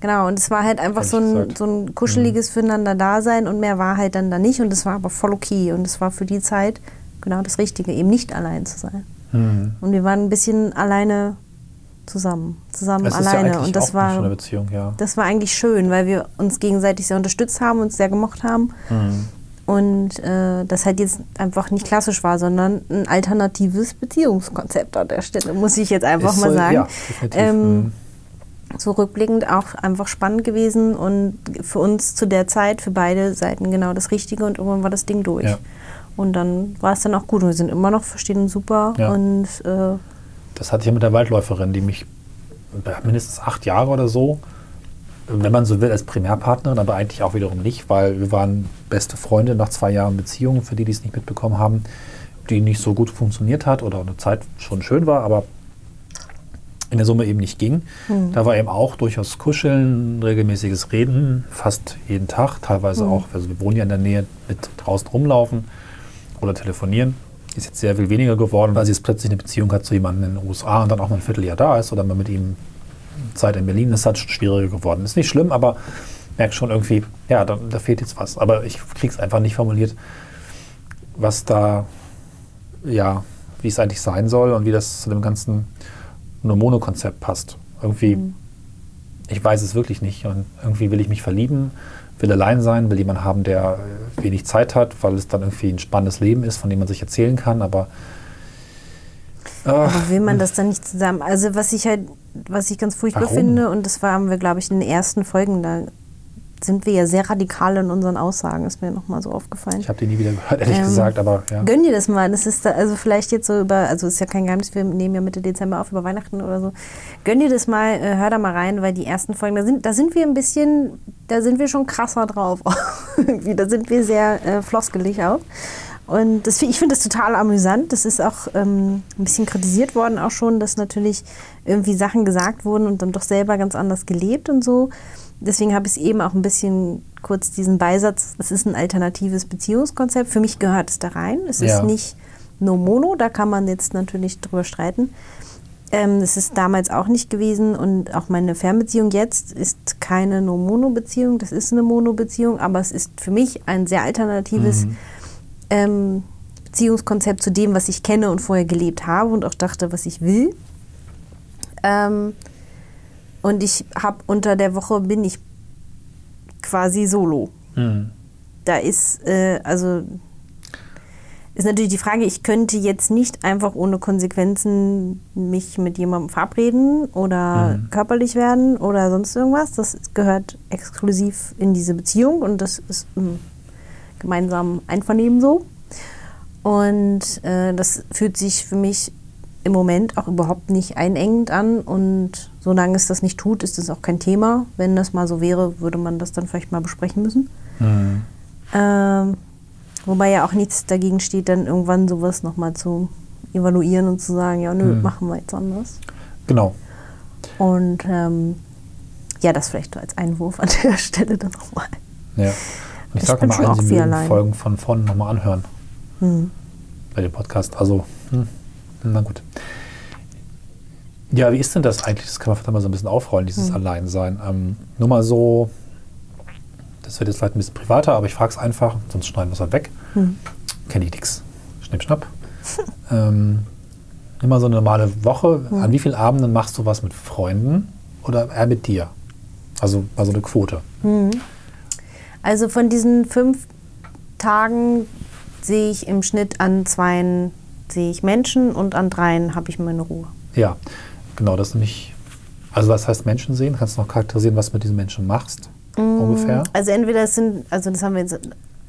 Speaker 2: Genau, und es war halt einfach so ein.
Speaker 1: Mhm.
Speaker 2: so ein kuscheliges Füreinander-Dasein und mehr war halt dann da nicht und es war aber voll okay und es war für die Zeit genau das Richtige, eben nicht allein zu sein.
Speaker 1: Mhm.
Speaker 2: Und wir waren ein bisschen alleine zusammen, zusammen
Speaker 1: ist ja
Speaker 2: alleine
Speaker 1: eigentlich
Speaker 2: und das war
Speaker 1: Beziehung, ja.
Speaker 2: das war eigentlich schön, weil wir uns gegenseitig sehr unterstützt haben, uns sehr gemocht haben
Speaker 1: Mhm.
Speaker 2: Und äh, das halt jetzt einfach nicht klassisch war, sondern ein alternatives Beziehungskonzept an der Stelle, muss ich jetzt einfach
Speaker 1: Ist
Speaker 2: mal
Speaker 1: so-
Speaker 2: sagen.
Speaker 1: Ja.
Speaker 2: Ähm,
Speaker 1: Mhm.
Speaker 2: so rückblickend auch einfach spannend gewesen und für uns zu der Zeit, für beide Seiten genau das Richtige und irgendwann war das Ding durch.
Speaker 1: Ja.
Speaker 2: Und dann war es dann auch gut und wir sind immer noch, verstehen uns super
Speaker 1: Ja.
Speaker 2: und äh,
Speaker 1: Das hatte ich ja mit der Waldläuferin, die mich mindestens acht Jahre oder so, wenn man so will, als Primärpartnerin, aber eigentlich auch wiederum nicht, weil wir waren beste Freunde nach zwei Jahren Beziehung, für die, die es nicht mitbekommen haben, die nicht so gut funktioniert hat oder eine Zeit schon schön war, aber in der Summe eben nicht ging. Da war eben auch durchaus Kuscheln, regelmäßiges Reden, fast jeden Tag, teilweise auch, also wir wohnen ja in der Nähe, mit draußen rumlaufen oder telefonieren. Ist jetzt sehr viel weniger geworden, weil sie jetzt plötzlich eine Beziehung hat zu jemandem in den USA und dann auch mal ein Vierteljahr da ist oder man mit ihm Zeit in Berlin ist, halt schon schwieriger geworden. Ist nicht schlimm, aber merkt schon irgendwie, ja, da, da fehlt jetzt was. Aber ich krieg's einfach nicht formuliert, was da, ja, wie es eigentlich sein soll und wie das zu dem ganzen No-Mono-Konzept passt. Irgendwie, mhm. ich weiß es wirklich nicht und irgendwie will ich mich verlieben, will allein sein, will jemanden haben, der wenig Zeit hat, weil es dann irgendwie ein spannendes Leben ist, von dem man sich erzählen kann, aber
Speaker 2: aber will man das dann nicht zusammen? Also was ich halt, was ich ganz furchtbar Warum? finde, und das waren wir, glaube ich, in den ersten Folgen, da sind wir ja sehr radikal in unseren Aussagen, ist mir nochmal so aufgefallen.
Speaker 1: Ich habe die nie wieder gehört, ehrlich ähm, gesagt, aber ja.
Speaker 2: Gönn dir das mal. Das ist da, also vielleicht jetzt so über, also ist ja kein Geheimnis, wir nehmen ja Mitte Dezember auf über Weihnachten oder so. Gönn dir das mal, äh, hör da mal rein, weil die ersten Folgen, da sind, da sind wir ein bisschen, da sind wir schon krasser drauf. da sind wir sehr äh, floskelig auch. Und das, ich finde das total amüsant. Das ist auch ähm, ein bisschen kritisiert worden, auch schon, dass natürlich irgendwie Sachen gesagt wurden und dann doch selber ganz anders gelebt und so deswegen habe ich es eben auch ein bisschen kurz diesen Beisatz, es ist ein alternatives Beziehungskonzept. Für mich gehört es da rein. Es ja. ist nicht no mono, da kann man jetzt natürlich drüber streiten. Ähm, das ist damals auch nicht gewesen und auch meine Fernbeziehung jetzt ist keine No-Mono-Beziehung, das ist eine Mono-Beziehung, aber es ist für mich ein sehr alternatives mhm. Ähm, Beziehungskonzept zu dem, was ich kenne und vorher gelebt habe und auch dachte, was ich will. Ähm, und ich habe unter der Woche bin ich quasi solo. Mhm. Da ist, äh, also ist natürlich die Frage, ich könnte jetzt nicht einfach ohne Konsequenzen mich mit jemandem verabreden oder mhm. körperlich werden oder sonst irgendwas. Das gehört exklusiv in diese Beziehung und das ist im gemeinsamen Einvernehmen so. Und äh, das fühlt sich für mich im Moment auch überhaupt nicht einengend an und solange es das nicht tut, ist es auch kein Thema. Wenn das mal so wäre, würde man das dann vielleicht mal besprechen müssen. Mhm. Ähm, wobei ja auch nichts dagegen steht, dann irgendwann sowas nochmal zu evaluieren und zu sagen, ja, nö, mhm. machen wir jetzt anders.
Speaker 1: Genau.
Speaker 2: Und ähm, ja, das vielleicht als Einwurf an der Stelle dann nochmal.
Speaker 1: Ja. Und ich, sage mal allen, Sie Folgen von vorne nochmal anhören. Mhm. Bei dem Podcast. Also, hm. Na gut. Ja, wie ist denn das eigentlich? Das kann man vielleicht mal so ein bisschen aufrollen, dieses mhm. Alleinsein. Ähm, nur mal so, das wird jetzt vielleicht ein bisschen privater, aber ich frage es einfach, sonst schneiden wir es halt weg. Mhm. Kenne ich nichts. Schnipp, schnapp. ähm, immer so eine normale Woche. Mhm. An wie vielen Abenden machst du was mit Freunden oder eher mit dir? Also mal so eine Quote.
Speaker 2: Mhm. Also von diesen fünf Tagen sehe ich im Schnitt an zwei sehe ich Menschen und an dreien habe ich meine Ruhe.
Speaker 1: Ja, genau, das nicht. Also was heißt Menschen sehen? Kannst du noch charakterisieren, was du mit diesen Menschen machst? Mm, ungefähr?
Speaker 2: Also entweder es sind, also das haben wir jetzt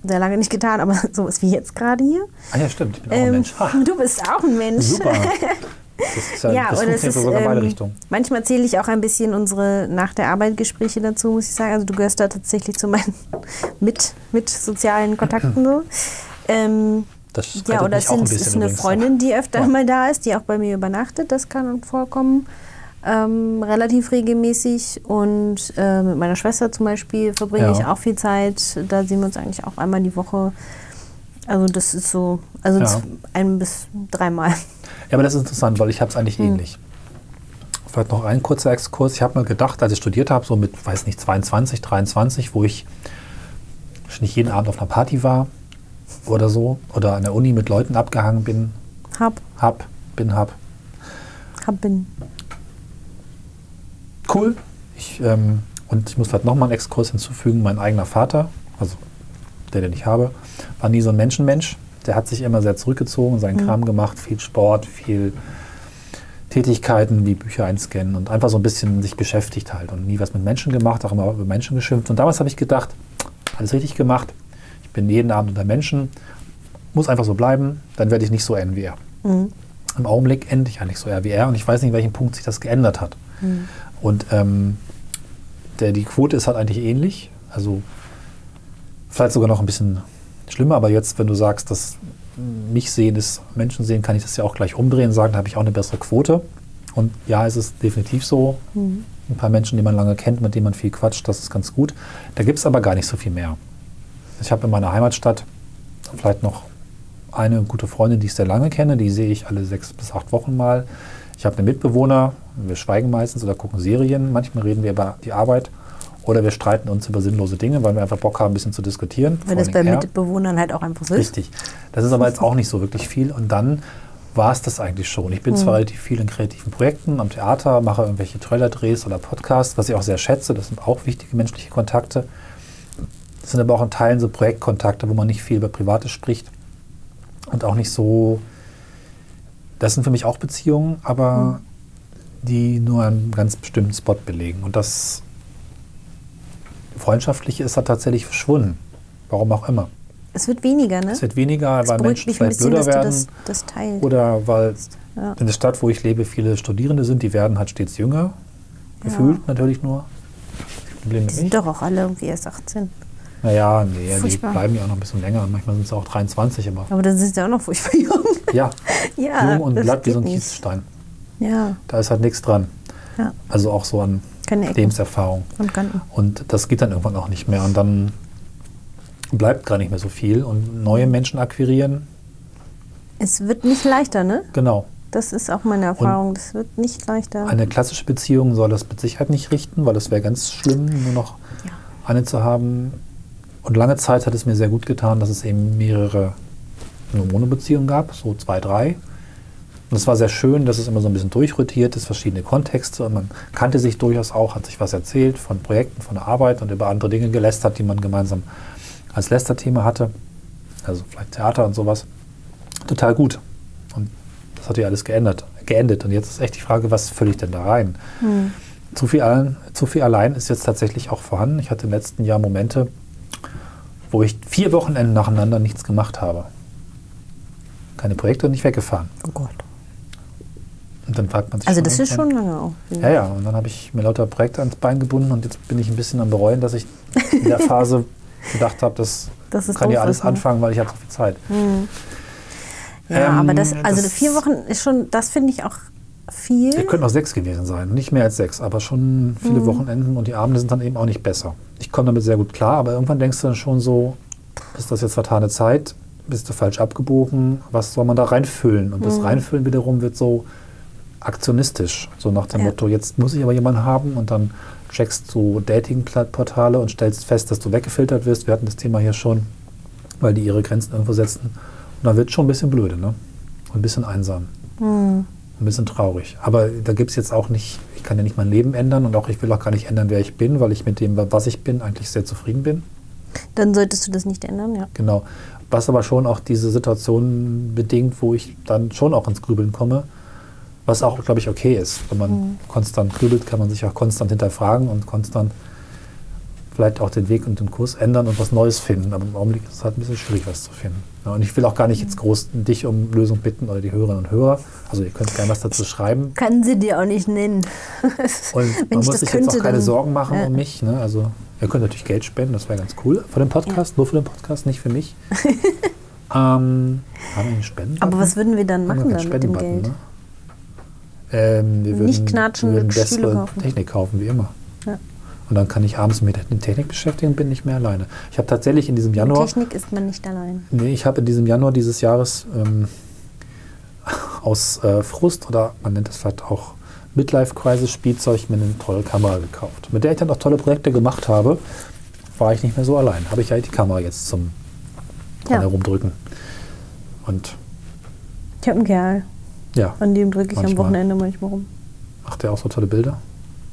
Speaker 2: sehr lange nicht getan, aber sowas wie jetzt gerade hier.
Speaker 1: Ah ja, stimmt, ich bin auch ein ähm, Mensch.
Speaker 2: Du bist auch ein Mensch.
Speaker 1: Super. Das ist ja, ja das oder es ist, sogar beide ähm, Richtungen.
Speaker 2: Manchmal zähle ich auch ein bisschen unsere nach der Arbeit Gespräche dazu, muss ich sagen. Also du gehörst da tatsächlich zu meinen mit, mit sozialen Kontakten so. Ähm,
Speaker 1: das
Speaker 2: ja, oder es sind, ist eine Freundin, die öfter ja. mal da ist, die auch bei mir übernachtet. Das kann vorkommen. Ähm, relativ regelmäßig. Und äh, mit meiner Schwester zum Beispiel verbringe ja. ich auch viel Zeit. Da sehen wir uns eigentlich auch einmal die Woche. Also das ist so, also ja. ein bis dreimal.
Speaker 1: Ja, aber das ist interessant, weil ich habe es eigentlich hm. ähnlich. Vielleicht noch ein kurzer Exkurs. Ich habe mal gedacht, als ich studiert habe, so mit, weiß nicht, 22, 23, wo ich nicht jeden Abend auf einer Party war, oder so oder an der Uni mit Leuten abgehangen bin.
Speaker 2: Hab.
Speaker 1: Hab, bin, hab.
Speaker 2: Hab, bin.
Speaker 1: Cool. Ich, ähm, und ich muss vielleicht nochmal einen Exkurs hinzufügen. Mein eigener Vater, also der, den ich habe, war nie so ein Menschenmensch. Der hat sich immer sehr zurückgezogen, seinen mhm. Kram gemacht, viel Sport, viel Tätigkeiten wie Bücher einscannen und einfach so ein bisschen sich beschäftigt halt und nie was mit Menschen gemacht, auch immer über Menschen geschimpft. Und damals habe ich gedacht, alles richtig gemacht ich bin jeden Abend unter Menschen, muss einfach so bleiben, dann werde ich nicht so enden wie er. Mhm. Im Augenblick ende ich eigentlich so eher wie er und ich weiß nicht, in welchem Punkt sich das geändert hat. Mhm. Und ähm, der, die Quote ist halt eigentlich ähnlich, also vielleicht sogar noch ein bisschen schlimmer, aber jetzt, wenn du sagst, dass mich sehen ist Menschen sehen, kann ich das ja auch gleich umdrehen und sagen, da habe ich auch eine bessere Quote. Und ja, es ist definitiv so. Mhm. Ein paar Menschen, die man lange kennt, mit denen man viel quatscht, das ist ganz gut. Da gibt es aber gar nicht so viel mehr. Ich habe in meiner Heimatstadt vielleicht noch eine gute Freundin, die ich sehr lange kenne, die sehe ich alle sechs bis acht Wochen mal. Ich habe einen Mitbewohner, wir schweigen meistens oder gucken Serien, manchmal reden wir über die Arbeit Oder wir streiten uns über sinnlose Dinge, weil wir einfach Bock haben, ein bisschen zu diskutieren.
Speaker 2: Wenn das bei
Speaker 1: er.
Speaker 2: Mitbewohnern halt auch einfach so ist.
Speaker 1: Richtig. Das ist aber jetzt auch nicht so wirklich viel. Und dann war es das eigentlich schon. Ich bin zwar relativ viel in kreativen Projekten am Theater, mache irgendwelche Trailer-Drehs oder Podcasts, was ich auch sehr schätze. Das sind auch wichtige menschliche Kontakte. Das sind aber auch in Teilen so Projektkontakte, wo man nicht viel über Privates spricht und auch nicht so. Das sind für mich auch Beziehungen, aber die nur einen ganz bestimmten Spot belegen. Und das Freundschaftliche ist da tatsächlich verschwunden. Warum auch immer.
Speaker 2: Es wird weniger, ne?
Speaker 1: Es wird weniger,
Speaker 2: Es
Speaker 1: weil Menschen vielleicht blöder werden.
Speaker 2: das, das.
Speaker 1: Oder weil
Speaker 2: Ja.
Speaker 1: in der Stadt, wo ich lebe, viele Studierende sind, die werden halt stets jünger. Gefühlt natürlich nur. Problem
Speaker 2: Die sind
Speaker 1: mich.
Speaker 2: doch auch alle irgendwie erst 18.
Speaker 1: Naja, nee, die
Speaker 2: Furchtbar.
Speaker 1: bleiben ja auch noch ein bisschen länger. Manchmal sind es auch 23, aber
Speaker 2: Aber dann sind sie auch noch furchtbar jung.
Speaker 1: ja,
Speaker 2: ja,
Speaker 1: jung und
Speaker 2: das
Speaker 1: glatt wie so ein
Speaker 2: nicht.
Speaker 1: Kiesstein.
Speaker 2: Ja,
Speaker 1: Da ist halt nichts dran.
Speaker 2: ja,
Speaker 1: Also auch so an Lebenserfahrung.
Speaker 2: und.
Speaker 1: Und das geht dann irgendwann auch nicht mehr. Und dann bleibt gar nicht mehr so viel. Und neue Menschen akquirieren,
Speaker 2: Es wird nicht leichter, ne?
Speaker 1: genau.
Speaker 2: Das ist auch meine Erfahrung. Das wird nicht leichter.
Speaker 1: Eine klassische Beziehung soll das mit Sicherheit nicht richten, weil das wäre ganz schlimm, nur noch
Speaker 2: Ja.
Speaker 1: eine zu haben. Und lange Zeit hat es mir sehr gut getan, dass es eben mehrere nur Monobeziehungen gab, so zwei, drei. Und es war sehr schön, dass es immer so ein bisschen durchrotiert ist, verschiedene Kontexte. Und man kannte sich durchaus auch, hat sich was erzählt von Projekten, von der Arbeit und über andere Dinge gelästert, die man gemeinsam als Lästerthema hatte. Also vielleicht Theater und sowas. Total gut. Und das hat ja alles geändert, geendet. Und jetzt ist echt die Frage, was fülle ich denn da rein?
Speaker 2: Hm.
Speaker 1: Zu viel, allein, zu viel allein ist jetzt tatsächlich auch vorhanden. Ich hatte im letzten Jahr Momente, wo ich vier Wochenenden nacheinander nichts gemacht habe. Keine Projekte und nicht weggefahren.
Speaker 2: Oh Gott.
Speaker 1: Und dann fragt man sich
Speaker 2: Also das ist schon lange auch.
Speaker 1: Ja, ja, und dann habe ich mir lauter Projekte ans Bein gebunden und jetzt bin ich ein bisschen am bereuen, dass ich in der Phase gedacht habe, das
Speaker 2: Das
Speaker 1: kann ja alles
Speaker 2: ne?
Speaker 1: anfangen, weil ich habe so viel Zeit.
Speaker 2: Ja,
Speaker 1: Ähm,
Speaker 2: aber das, also
Speaker 1: das-
Speaker 2: vier Wochen ist schon, das finde ich auch viel.
Speaker 1: Es könnten auch sechs gewesen sein, nicht mehr als sechs, aber schon
Speaker 2: Mhm.
Speaker 1: viele Wochenenden und die Abende sind dann eben auch nicht besser. Ich komme damit sehr gut klar, aber irgendwann denkst du dann schon so, ist das jetzt vertane Zeit? Bist du falsch abgebogen? Was soll man da reinfüllen? Und
Speaker 2: Mhm.
Speaker 1: das Reinfüllen wiederum wird so aktionistisch, so nach dem
Speaker 2: Ja.
Speaker 1: Motto, jetzt muss ich aber jemanden haben und dann checkst du Dating-Portale und stellst fest, dass du weggefiltert wirst. Wir hatten das Thema hier schon, weil die ihre Grenzen irgendwo setzen. Und dann wird schon ein bisschen blöde, ne? Und ein bisschen einsam
Speaker 2: Hm.
Speaker 1: ein bisschen traurig. Aber da gibt es jetzt auch nicht, ich kann ja nicht mein Leben ändern und auch ich will auch gar nicht ändern, wer ich bin, weil ich mit dem, was ich bin, eigentlich sehr zufrieden bin.
Speaker 2: Dann solltest du das nicht ändern, ja.
Speaker 1: Genau. Was aber schon auch diese Situation bedingt, wo ich dann schon auch ins Grübeln komme, was auch, glaube ich, okay ist. Wenn man konstant grübelt, kann man sich auch konstant hinterfragen und konstant vielleicht auch den Weg und den Kurs ändern und was Neues finden. Aber im Augenblick ist es halt ein bisschen schwierig, was zu finden. Ja, und ich will auch gar nicht jetzt groß dich um Lösung bitten oder die Hörerinnen und Hörer. Also ihr könnt gerne was dazu schreiben.
Speaker 2: Kann sie dir auch nicht nennen.
Speaker 1: Und
Speaker 2: Wenn
Speaker 1: man
Speaker 2: ich
Speaker 1: muss
Speaker 2: das
Speaker 1: sich jetzt auch keine Sorgen machen
Speaker 2: Ja.
Speaker 1: um mich. Ne? Also ihr könnt natürlich Geld spenden, das wäre ganz cool. Für den Podcast, nur für den Podcast, nicht für mich. ähm, haben wir einen Spenden?
Speaker 2: Aber was würden wir dann machen dann mit dem Geld?
Speaker 1: Ne? Ähm, wir würden,
Speaker 2: Nicht knatschen,
Speaker 1: wir würden bessere
Speaker 2: kaufen.
Speaker 1: Technik kaufen, wie immer.
Speaker 2: Ja.
Speaker 1: Und dann kann ich abends mit der Technik beschäftigen und bin nicht mehr alleine. Ich habe tatsächlich in diesem
Speaker 2: Mit
Speaker 1: Januar,
Speaker 2: Technik ist man nicht allein.
Speaker 1: nee, ich habe in diesem Januar dieses Jahres ähm, aus äh, Frust oder man nennt es vielleicht auch Midlife-Crisis Spielzeug mir eine tolle Kamera gekauft. Mit der ich dann auch tolle Projekte gemacht habe, war ich nicht mehr so allein. Habe ich halt die Kamera jetzt zum dran
Speaker 2: Ja.
Speaker 1: herumdrücken. Und
Speaker 2: Ich habe einen Kerl,
Speaker 1: ja,
Speaker 2: an dem drücke ich am
Speaker 1: Manchmal.
Speaker 2: Wochenende manchmal rum.
Speaker 1: macht der auch so tolle Bilder.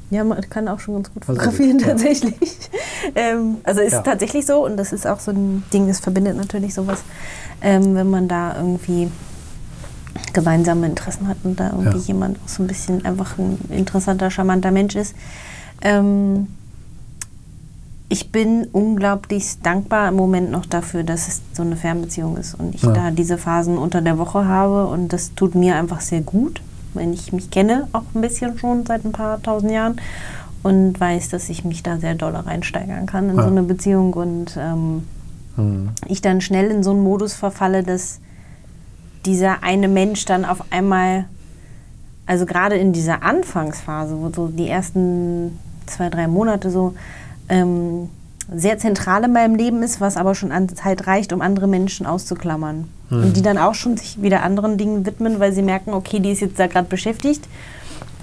Speaker 2: Ja, man kann auch schon ganz gut
Speaker 1: Also
Speaker 2: fotografieren
Speaker 1: ja.
Speaker 2: tatsächlich. ähm, also ist
Speaker 1: Ja.
Speaker 2: tatsächlich so und das ist auch so ein Ding, das verbindet natürlich sowas, ähm, wenn man da irgendwie gemeinsame Interessen hat und da irgendwie
Speaker 1: Ja.
Speaker 2: jemand auch so ein bisschen einfach ein interessanter, charmanter Mensch ist. Ähm, ich bin unglaublich dankbar im Moment noch dafür, dass es so eine Fernbeziehung ist und ich
Speaker 1: Ja.
Speaker 2: da diese Phasen unter der Woche habe und das tut mir einfach sehr gut, wenn ich mich kenne, auch ein bisschen schon seit ein paar tausend Jahren und weiß, dass ich mich da sehr doll reinsteigern kann in
Speaker 1: Ja.
Speaker 2: so eine Beziehung und ähm,
Speaker 1: Hm.
Speaker 2: ich dann schnell in so einen Modus verfalle, dass dieser eine Mensch dann auf einmal, also gerade in dieser Anfangsphase, wo so die ersten zwei, drei Monate so ähm, sehr zentral in meinem Leben ist, was aber schon an Zeit reicht, um andere Menschen auszuklammern. Und die dann auch schon sich wieder anderen Dingen widmen, weil sie merken, okay, die ist jetzt da gerade beschäftigt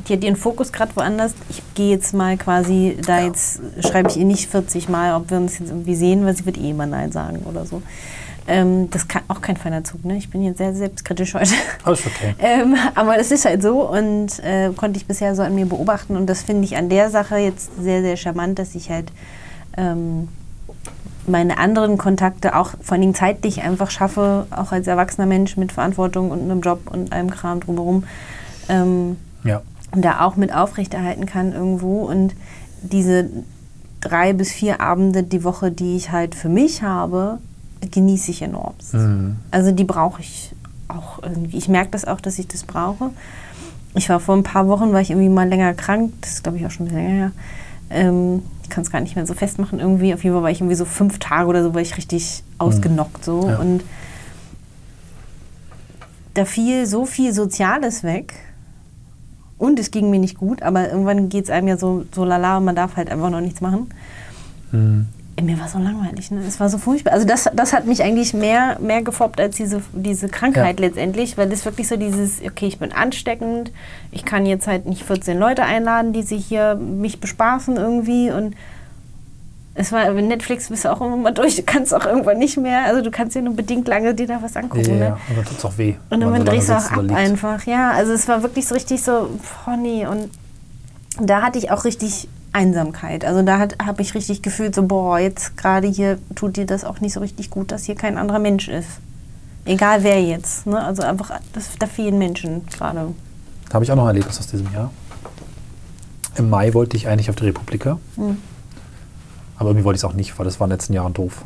Speaker 2: die hat ihren Fokus gerade woanders. Ich gehe jetzt mal quasi, da jetzt schreibe ich ihr nicht 40 Mal, ob wir uns jetzt irgendwie sehen, weil sie wird eh immer Nein sagen oder so. Ähm, das kann auch kein feiner Zug, ne? Ich bin jetzt sehr selbstkritisch heute.
Speaker 1: Alles okay.
Speaker 2: Ähm, aber das ist halt so und äh, konnte ich bisher so an mir beobachten und das finde ich an der Sache jetzt sehr, sehr charmant, dass ich halt ähm, meine anderen Kontakte auch vor allen Dingen zeitlich einfach schaffe, auch als erwachsener Mensch mit Verantwortung und einem Job und allem Kram drumherum, ähm,
Speaker 1: Ja.
Speaker 2: da auch mit aufrechterhalten kann irgendwo und diese drei bis vier Abende die Woche, die ich halt für mich habe, genieße ich enorm.
Speaker 1: Mhm.
Speaker 2: Also die brauche ich auch irgendwie. Ich merke das auch, dass ich das brauche. Ich war vor ein paar Wochen, war ich irgendwie mal länger krank. Das ist, glaube ich, auch schon ein bisschen länger her. Ähm, ich kann es gar nicht mehr so festmachen irgendwie. Auf jeden Fall war ich irgendwie so fünf Tage oder so, war ich richtig ausgenockt so.
Speaker 1: Ja.
Speaker 2: Und da fiel so viel Soziales weg. Und es ging mir nicht gut, aber irgendwann geht es einem ja so, so lala und man darf halt einfach noch nichts machen.
Speaker 1: Mhm.
Speaker 2: Mir war so langweilig, ne? Es war so furchtbar. Also das, das hat mich eigentlich mehr, mehr gefoppt als diese, diese Krankheit
Speaker 1: Ja.
Speaker 2: letztendlich, weil es wirklich so dieses, okay, ich bin ansteckend, ich kann jetzt halt nicht 14 Leute einladen, die sich hier mich bespaßen irgendwie und es war, bei Netflix bist du auch immer mal durch, du kannst auch irgendwann nicht mehr, also du kannst ja nur bedingt lange dir da was angucken,
Speaker 1: Ja,
Speaker 2: ne?
Speaker 1: ja. Und dann tut es auch weh.
Speaker 2: Und dann
Speaker 1: so
Speaker 2: drehst du auch ab einfach. Ja, also es war wirklich so richtig so, boah, nee. Und da hatte ich auch richtig Einsamkeit. Also da habe ich richtig gefühlt, so, boah, jetzt gerade hier tut dir das auch nicht so richtig gut, dass hier kein anderer Mensch ist. Egal wer jetzt. Ne? Also einfach, das, da fehlen Menschen gerade.
Speaker 1: Da habe ich auch noch ein Erlebnis aus diesem Jahr. Im Mai wollte ich eigentlich auf die Republika.
Speaker 2: Hm.
Speaker 1: Aber irgendwie wollte ich es auch nicht, weil das war in den letzten Jahren doof.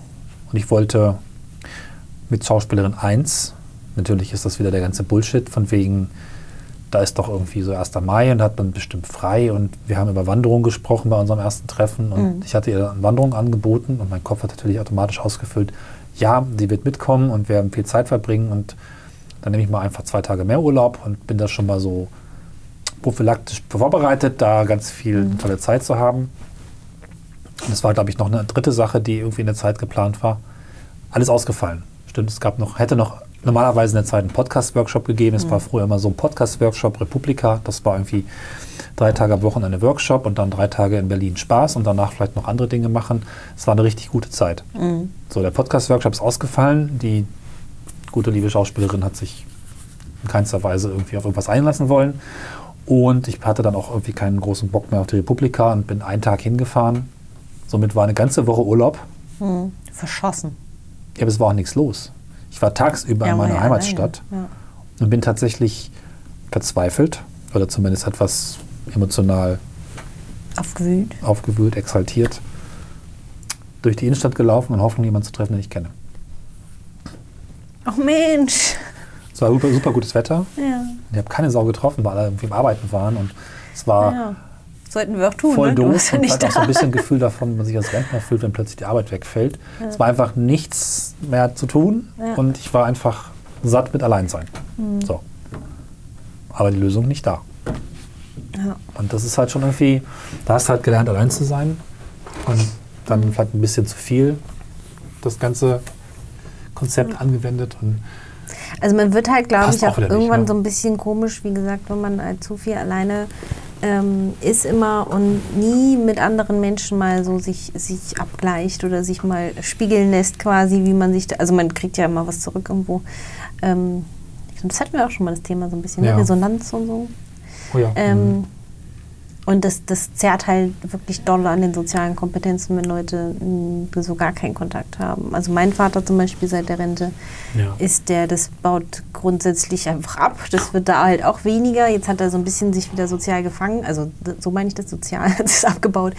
Speaker 1: Und ich wollte mit Schauspielerin 1, natürlich ist das wieder der ganze Bullshit, von wegen, da ist doch irgendwie so 1. Mai und hat man bestimmt frei und wir haben über Wanderung gesprochen bei unserem ersten Treffen und
Speaker 2: Mhm.
Speaker 1: ich hatte ihr eine Wanderung angeboten und mein Kopf hat natürlich automatisch ausgefüllt, ja, sie wird mitkommen und wir werden viel Zeit verbringen und dann nehme ich mal einfach zwei Tage mehr Urlaub und bin da schon mal so prophylaktisch vorbereitet, da ganz viel tolle Zeit zu haben. Und es war, glaube ich, noch eine dritte Sache, die irgendwie in der Zeit geplant war. Alles ausgefallen. Stimmt, es gab noch, hätte noch normalerweise in der Zeit einen Podcast-Workshop gegeben. Es war früher immer so ein Podcast-Workshop Republika. Das war irgendwie drei Tage am Wochenende Workshop und dann drei Tage in Berlin Spaß und danach vielleicht noch andere Dinge machen. Es war eine richtig gute Zeit. So, der Podcast-Workshop ist ausgefallen. Die gute liebe Schauspielerin hat sich in keinster Weise irgendwie auf irgendwas einlassen wollen. Und ich hatte dann auch irgendwie keinen großen Bock mehr auf die Republika und bin einen Tag hingefahren. Somit war eine ganze Woche Urlaub.
Speaker 2: Hm. Verschossen.
Speaker 1: Ja, aber es war auch nichts los. Ich war tagsüber
Speaker 2: Ja,
Speaker 1: in
Speaker 2: war
Speaker 1: meiner Heimatstadt.
Speaker 2: Ja.
Speaker 1: und bin tatsächlich verzweifelt oder zumindest etwas emotional
Speaker 2: Aufgewühlt.
Speaker 1: aufgewühlt, exaltiert durch die Innenstadt gelaufen in Hoffnung, jemanden zu treffen, den ich kenne.
Speaker 2: Ach Mensch.
Speaker 1: Es war super, super gutes Wetter.
Speaker 2: Ja.
Speaker 1: Ich habe keine Sau getroffen, weil alle irgendwie im Arbeiten waren und es war.
Speaker 2: Sollten wir auch tun,
Speaker 1: voll
Speaker 2: ne?
Speaker 1: Doof
Speaker 2: ja
Speaker 1: und hat auch so ein bisschen Gefühl davon, wenn man sich als Rentner fühlt, wenn plötzlich die Arbeit wegfällt. Es war einfach nichts mehr zu tun
Speaker 2: Ja.
Speaker 1: und ich war einfach satt mit Alleinsein.
Speaker 2: Mhm.
Speaker 1: So. Aber die Lösung nicht da.
Speaker 2: Ja.
Speaker 1: Und das ist halt schon irgendwie, da hast du halt gelernt, allein zu sein und dann
Speaker 2: Mhm.
Speaker 1: vielleicht ein bisschen zu viel das ganze Konzept angewendet und
Speaker 2: Also man wird halt, glaube ich,
Speaker 1: auch
Speaker 2: auch
Speaker 1: wieder nicht,
Speaker 2: irgendwann
Speaker 1: ne?
Speaker 2: so ein bisschen komisch, wie gesagt, wenn man halt zu viel alleine ähm, ist immer und nie mit anderen Menschen mal so sich, sich abgleicht oder sich mal spiegeln lässt quasi, wie man sich, da, also man kriegt ja immer was zurück irgendwo. Ähm, das hatten wir auch schon mal das Thema so ein bisschen,
Speaker 1: Ja.
Speaker 2: ne? Resonanz und so.
Speaker 1: oh ja.
Speaker 2: Ähm, und das, das zerrt halt wirklich doll an den sozialen Kompetenzen, wenn Leute mh, so gar keinen Kontakt haben. Also mein Vater zum Beispiel seit der Rente
Speaker 1: Ja.
Speaker 2: ist der, das baut grundsätzlich einfach ab. Das wird da halt auch weniger. Jetzt hat er so ein bisschen sich wieder sozial gefangen. Also so meine ich das sozial, das ist abgebaut.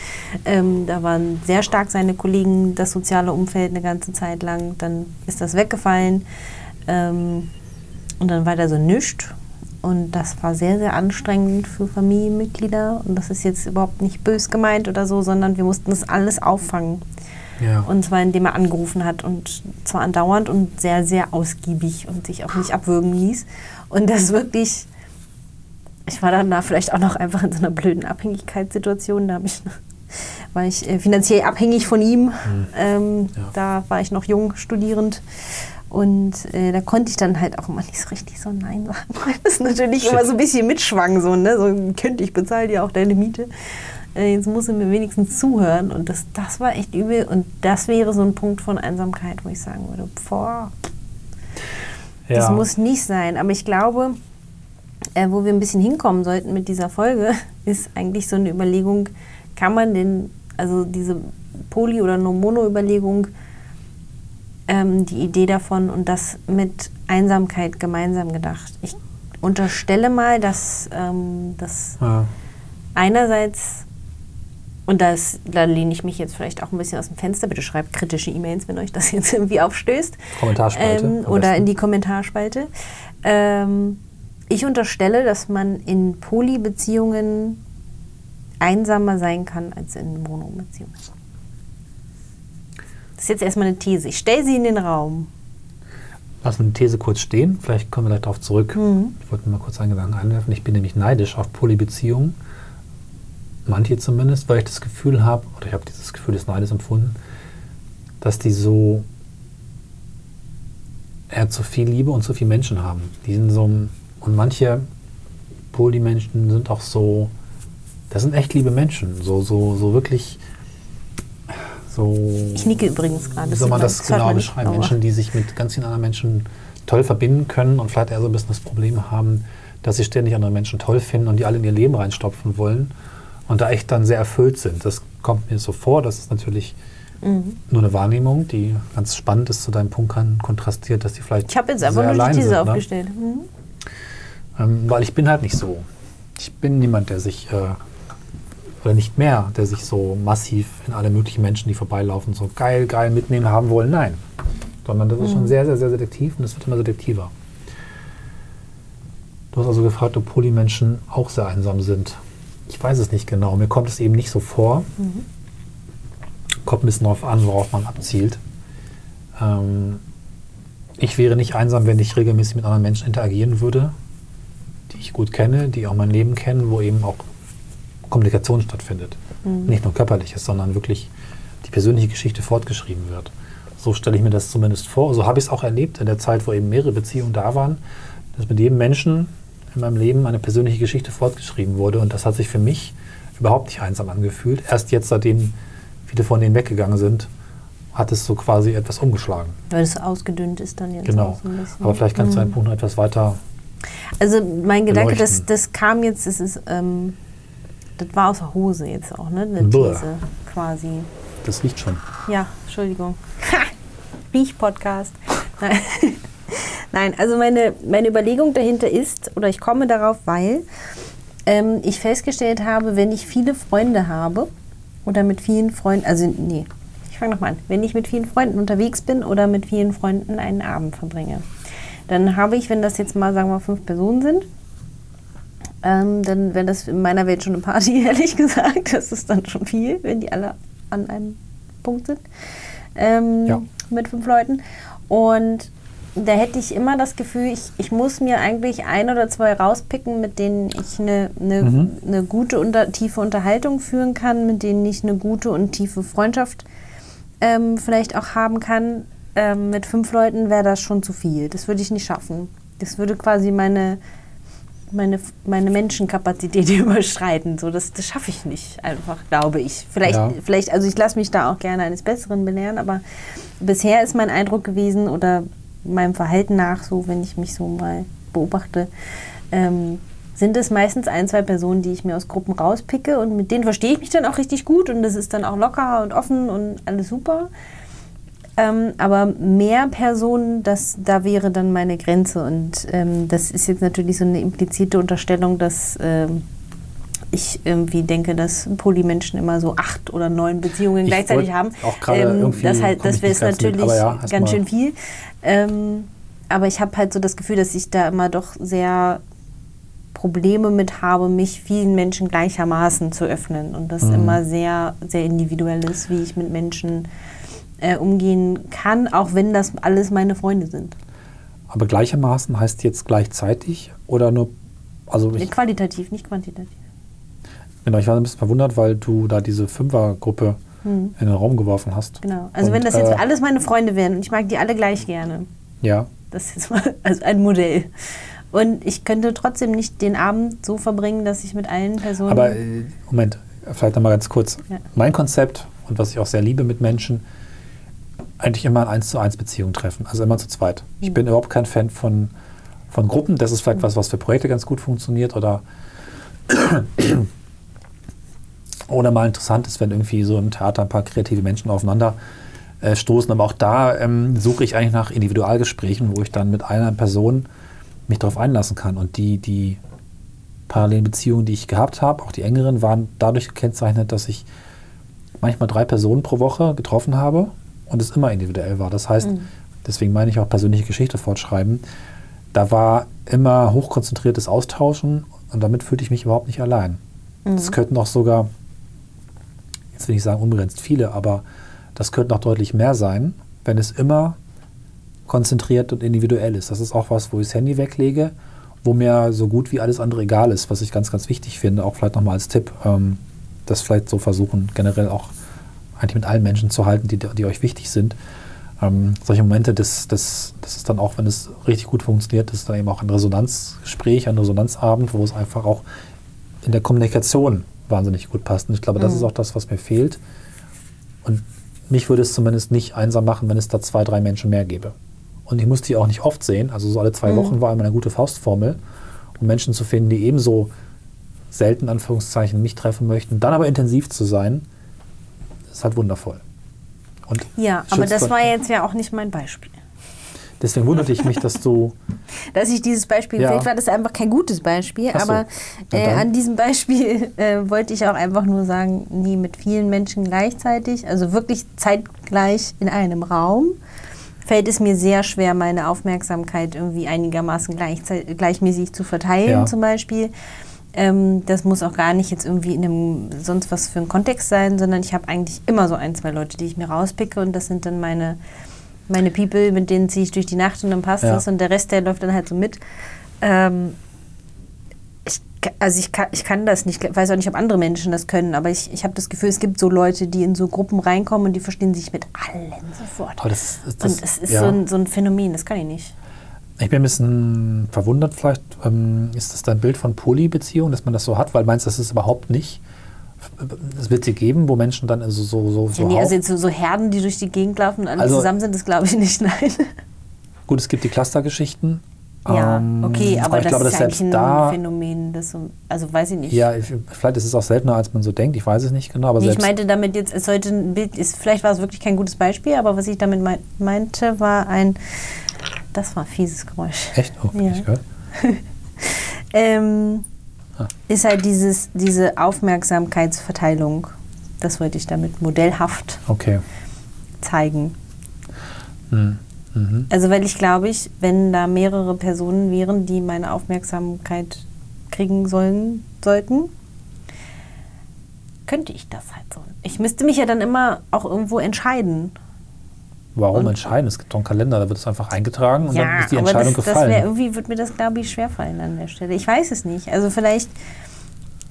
Speaker 2: Ähm, da waren sehr stark seine Kollegen, das soziale Umfeld eine ganze Zeit lang. Dann ist das weggefallen. Ähm, und dann war da so nichts. Und das war sehr, sehr anstrengend für Familienmitglieder. Und das ist jetzt überhaupt nicht bös gemeint oder so, sondern wir mussten das alles auffangen.
Speaker 1: ja.
Speaker 2: Und zwar indem er angerufen hat und zwar andauernd und sehr, sehr ausgiebig und sich auch nicht abwürgen ließ. Und das wirklich, ich war dann da vielleicht auch noch einfach in so einer blöden Abhängigkeitssituation. Da hab ich, war ich äh, finanziell abhängig von ihm. Ähm,
Speaker 1: Ja.
Speaker 2: Da war ich noch jung, studierend. Und äh, da konnte ich dann halt auch immer nicht so richtig so Nein sagen. Weil das natürlich Shit. immer so ein bisschen mitschwang, so, ne? So, könnte ich bezahle dir auch deine Miete. Äh, jetzt muss er mir wenigstens zuhören. Und das, das war echt übel. Und das wäre so ein Punkt von Einsamkeit, wo ich sagen würde, boah, ja. das muss nicht sein. Aber ich glaube, äh, wo wir ein bisschen hinkommen sollten mit dieser Folge, ist eigentlich so eine Überlegung, kann man den, also diese Poly- oder No-Mono-Überlegung, ähm, die Idee davon und das mit Einsamkeit gemeinsam gedacht. Ich unterstelle mal, dass ähm, das ja. einerseits, und das, da lehne ich mich jetzt vielleicht auch ein bisschen aus dem Fenster, bitte schreibt kritische E-Mails, wenn euch das jetzt irgendwie aufstößt.
Speaker 1: Kommentarspalte.
Speaker 2: Ähm, oder in die Kommentarspalte. Ähm, ich unterstelle, dass man in Polybeziehungen einsamer sein kann als in Mono-Beziehungen. Das ist jetzt erstmal eine These. Ich stelle sie in den Raum.
Speaker 1: Lassen wir die These kurz stehen. Vielleicht kommen wir gleich darauf zurück. Mhm. Ich wollte mal kurz einen Gedanken einwerfen. Ich bin nämlich neidisch auf Polybeziehungen. Manche zumindest, weil ich das Gefühl habe, oder ich habe dieses Gefühl des Neides empfunden, dass die so eher zu viel Liebe und zu viel Menschen haben. Die sind so, und manche Polymenschen sind auch so, das sind echt liebe Menschen. So, so, so wirklich so.
Speaker 2: Ich nicke übrigens gerade.
Speaker 1: Wie soll man das, das genau beschreiben? Menschen, die sich mit ganz vielen anderen Menschen toll verbinden können und vielleicht eher so ein bisschen das Problem haben, dass sie ständig andere Menschen toll finden und die alle in ihr Leben reinstopfen wollen und da echt dann sehr erfüllt sind. Das kommt mir so vor. Das ist natürlich mhm. nur eine Wahrnehmung, die ganz spannend ist zu deinem Punkt kontrastiert, dass die vielleicht.
Speaker 2: Ich habe jetzt einfach nur die These sind, ne? aufgestellt. Ne? Mhm.
Speaker 1: Ähm, weil ich bin halt nicht so. Ich bin niemand, der sich äh, oder nicht mehr, der sich so massiv in alle möglichen Menschen, die vorbeilaufen, so geil, geil mitnehmen haben wollen. Nein. Sondern das ist schon mhm. sehr, sehr, sehr selektiv und es wird immer selektiver. Du hast also gefragt, ob Polymenschen auch sehr einsam sind. Ich weiß es nicht genau. Mir kommt es eben nicht so vor. Mhm. Kommt ein bisschen darauf an, worauf man abzielt. Ähm, ich wäre nicht einsam, wenn ich regelmäßig mit anderen Menschen interagieren würde, die ich gut kenne, die auch mein Leben kennen, wo eben auch Kommunikation stattfindet. Mhm. Nicht nur körperliches, sondern wirklich die persönliche Geschichte fortgeschrieben wird. So stelle ich mir das zumindest vor. So habe ich es auch erlebt in der Zeit, wo eben mehrere Beziehungen da waren, dass mit jedem Menschen in meinem Leben eine persönliche Geschichte fortgeschrieben wurde. Und das hat sich für mich überhaupt nicht einsam angefühlt. Erst jetzt, seitdem viele von denen weggegangen sind, hat es so quasi etwas umgeschlagen.
Speaker 2: Weil es ausgedünnt ist dann jetzt
Speaker 1: genau.
Speaker 2: so.
Speaker 1: Aber vielleicht kannst mhm. du einen Punkt noch etwas weiter.
Speaker 2: Also mein Gedanke, das, das kam jetzt, das ist ähm, das war aus der Hose jetzt auch, ne? Eine These quasi.
Speaker 1: Das riecht schon.
Speaker 2: Ja, Entschuldigung. Riech-Podcast. Nein. Nein, also meine, meine Überlegung dahinter ist, oder ich komme darauf, weil ähm, ich festgestellt habe, wenn ich viele Freunde habe oder mit vielen Freunden, also nee, ich fange nochmal an, wenn ich mit vielen Freunden unterwegs bin oder mit vielen Freunden einen Abend verbringe, dann habe ich, wenn das jetzt mal, sagen wir, fünf Personen sind, ähm, dann wäre das in meiner Welt schon eine Party, ehrlich gesagt. Das ist dann schon viel, wenn die alle an einem Punkt sind. Ähm, ja. Mit fünf Leuten. Und da hätte ich immer das Gefühl, ich, ich muss mir eigentlich ein oder zwei rauspicken, mit denen ich eine, eine, mhm. eine gute, unter, tiefe Unterhaltung führen kann, mit denen ich eine gute und tiefe Freundschaft ähm, vielleicht auch haben kann. Ähm, mit fünf Leuten wäre das schon zu viel. Das würde ich nicht schaffen. Das würde quasi meine, meine, meine Menschenkapazität überschreiten. So, das, das schaffe ich nicht einfach, glaube ich. Vielleicht, ja. vielleicht, also ich lasse mich da auch gerne eines Besseren belehren, aber bisher ist mein Eindruck gewesen oder meinem Verhalten nach, so wenn ich mich so mal beobachte, ähm, sind es meistens ein, zwei Personen, die ich mir aus Gruppen rauspicke und mit denen verstehe ich mich dann auch richtig gut und das ist dann auch locker und offen und alles super. Ähm, aber mehr Personen, das, da wäre dann meine Grenze. Und ähm, das ist jetzt natürlich so eine implizite Unterstellung, dass ähm, ich irgendwie denke, dass Polymenschen immer so acht oder neun Beziehungen ich gleichzeitig haben.
Speaker 1: Auch gerade ähm, irgendwie
Speaker 2: das, halt, das wäre natürlich ja, ganz schön viel. Ähm, aber ich habe halt so das Gefühl, dass ich da immer doch sehr Probleme mit habe, mich vielen Menschen gleichermaßen zu öffnen und das mhm. immer sehr, sehr individuell ist, wie ich mit Menschen äh, umgehen kann, auch wenn das alles meine Freunde sind.
Speaker 1: Aber gleichermaßen heißt jetzt gleichzeitig oder nur. Also
Speaker 2: ich, Qualitativ, nicht quantitativ.
Speaker 1: Genau, ich war ein bisschen verwundert, weil du da diese Fünfergruppe hm. in den Raum geworfen hast.
Speaker 2: Genau. Also und, wenn das jetzt äh, alles meine Freunde wären und ich mag die alle gleich gerne,
Speaker 1: Ja.
Speaker 2: Das ist mal also ein Modell. Und ich könnte trotzdem nicht den Abend so verbringen, dass ich mit allen Personen.
Speaker 1: Aber äh, Moment, vielleicht nochmal ganz kurz.
Speaker 2: Ja.
Speaker 1: Mein Konzept und was ich auch sehr liebe mit Menschen, eigentlich immer in 1 zu 1 Beziehungen treffen, also immer zu zweit. Ich
Speaker 2: Mhm.
Speaker 1: bin überhaupt kein Fan von, von Gruppen. Das ist vielleicht was, was für Projekte ganz gut funktioniert oder oder mal interessant ist, wenn irgendwie so im Theater ein paar kreative Menschen aufeinander äh, stoßen. Aber auch da ähm, suche ich eigentlich nach Individualgesprächen, wo ich dann mit einer Person mich darauf einlassen kann. Und die, die parallelen Beziehungen, die ich gehabt habe, auch die engeren, waren dadurch gekennzeichnet, dass ich manchmal drei Personen pro Woche getroffen habe und es immer individuell war. Das heißt, deswegen meine ich auch persönliche Geschichte fortschreiben, da war immer hochkonzentriertes Austauschen und damit fühlte ich mich überhaupt nicht allein. Das könnten auch sogar, jetzt will ich sagen unbegrenzt viele, aber das könnten auch deutlich mehr sein, wenn es immer konzentriert und individuell ist. Das ist auch was, wo ich das Handy weglege, wo mir so gut wie alles andere egal ist, was ich ganz, ganz wichtig finde, auch vielleicht nochmal als Tipp, ähm, das vielleicht so versuchen, generell auch eigentlich mit allen Menschen zu halten, die, die euch wichtig sind. Ähm, solche Momente, das, das, das ist dann auch, wenn es richtig gut funktioniert, das ist dann eben auch ein Resonanzgespräch, ein Resonanzabend, wo es einfach auch in der Kommunikation wahnsinnig gut passt. Und ich glaube, das ist auch das, was mir fehlt. Und mich würde es zumindest nicht einsam machen, wenn es da zwei, drei Menschen mehr gäbe. Und ich muss die auch nicht oft sehen. Also so alle zwei Wochen war immer eine gute Faustformel, um Menschen zu finden, die ebenso selten, Anführungszeichen, mich treffen möchten. Dann aber intensiv zu sein, ist halt wundervoll. Und
Speaker 2: ja, aber das war jetzt ja auch nicht mein Beispiel.
Speaker 1: Deswegen wunderte ich mich, dass du.
Speaker 2: Dass ich dieses Beispiel
Speaker 1: Ja.
Speaker 2: vielleicht war das einfach kein gutes Beispiel,
Speaker 1: so.
Speaker 2: aber äh, an diesem Beispiel äh, wollte ich auch einfach nur sagen, nie mit vielen Menschen gleichzeitig, also wirklich zeitgleich in einem Raum, fällt es mir sehr schwer, meine Aufmerksamkeit irgendwie einigermaßen gleichmäßig zu verteilen,
Speaker 1: Ja.
Speaker 2: zum Beispiel. Ähm, das muss auch gar nicht jetzt irgendwie in einem sonst was für einen Kontext sein, sondern ich habe eigentlich immer so ein, zwei Leute, die ich mir rauspicke und das sind dann meine, meine People, mit denen ziehe ich durch die Nacht und dann passt
Speaker 1: Ja.
Speaker 2: das und der Rest, der läuft dann halt so mit. Ähm, ich, also ich kann, ich kann das nicht, ich weiß auch nicht, ob andere Menschen das können, aber ich, ich habe das Gefühl, es gibt so Leute, die in so Gruppen reinkommen und die verstehen sich mit allen sofort.
Speaker 1: Das, ist- das,
Speaker 2: und es ist
Speaker 1: ja.
Speaker 2: so, ein, so ein Phänomen, das kann ich nicht.
Speaker 1: Ich bin ein bisschen verwundert, vielleicht ähm, ist das dein Bild von Polybeziehung, dass man das so hat, weil meinst du, das ist überhaupt nicht. Es wird sie geben, wo Menschen dann also so, so, so
Speaker 2: Ja, nee, also jetzt so, Herden, die durch die Gegend laufen und alle
Speaker 1: Also-
Speaker 2: zusammen sind, das glaube ich nicht, nein.
Speaker 1: Gut, es gibt die Clustergeschichten.
Speaker 2: Ja,
Speaker 1: ähm,
Speaker 2: okay, aber,
Speaker 1: ich
Speaker 2: das
Speaker 1: glaube,
Speaker 2: ist eigentlich
Speaker 1: selbst
Speaker 2: ein
Speaker 1: da.
Speaker 2: Phänomen, das so, also weiß ich nicht.
Speaker 1: Ja, ich, vielleicht ist es auch seltener, als man so denkt. Ich weiß es nicht genau, aber
Speaker 2: Nee, ich meinte damit jetzt, es sollte ein Bild, ist, vielleicht war es wirklich kein gutes Beispiel, aber was ich damit mei- meinte, war ein, das war ein fieses Geräusch.
Speaker 1: echt? Oh,
Speaker 2: Ja.
Speaker 1: ich gehört.
Speaker 2: Ähm,
Speaker 1: Ah.
Speaker 2: Ist halt dieses, diese Aufmerksamkeitsverteilung, das wollte ich damit modellhaft
Speaker 1: Okay.
Speaker 2: zeigen.
Speaker 1: Hm. Mhm.
Speaker 2: Also weil ich glaube ich, wenn da mehrere Personen wären, die meine Aufmerksamkeit kriegen sollen, sollten, könnte ich das halt so. Ich müsste mich ja dann immer auch irgendwo entscheiden.
Speaker 1: Warum
Speaker 2: Und-
Speaker 1: entscheiden? Es gibt doch einen Kalender, da wird es einfach eingetragen und dann ist die Entscheidung
Speaker 2: das, das
Speaker 1: gefallen.
Speaker 2: wär, irgendwie wird mir das, glaube ich, schwerfallen an der Stelle. Ich weiß es nicht. Also vielleicht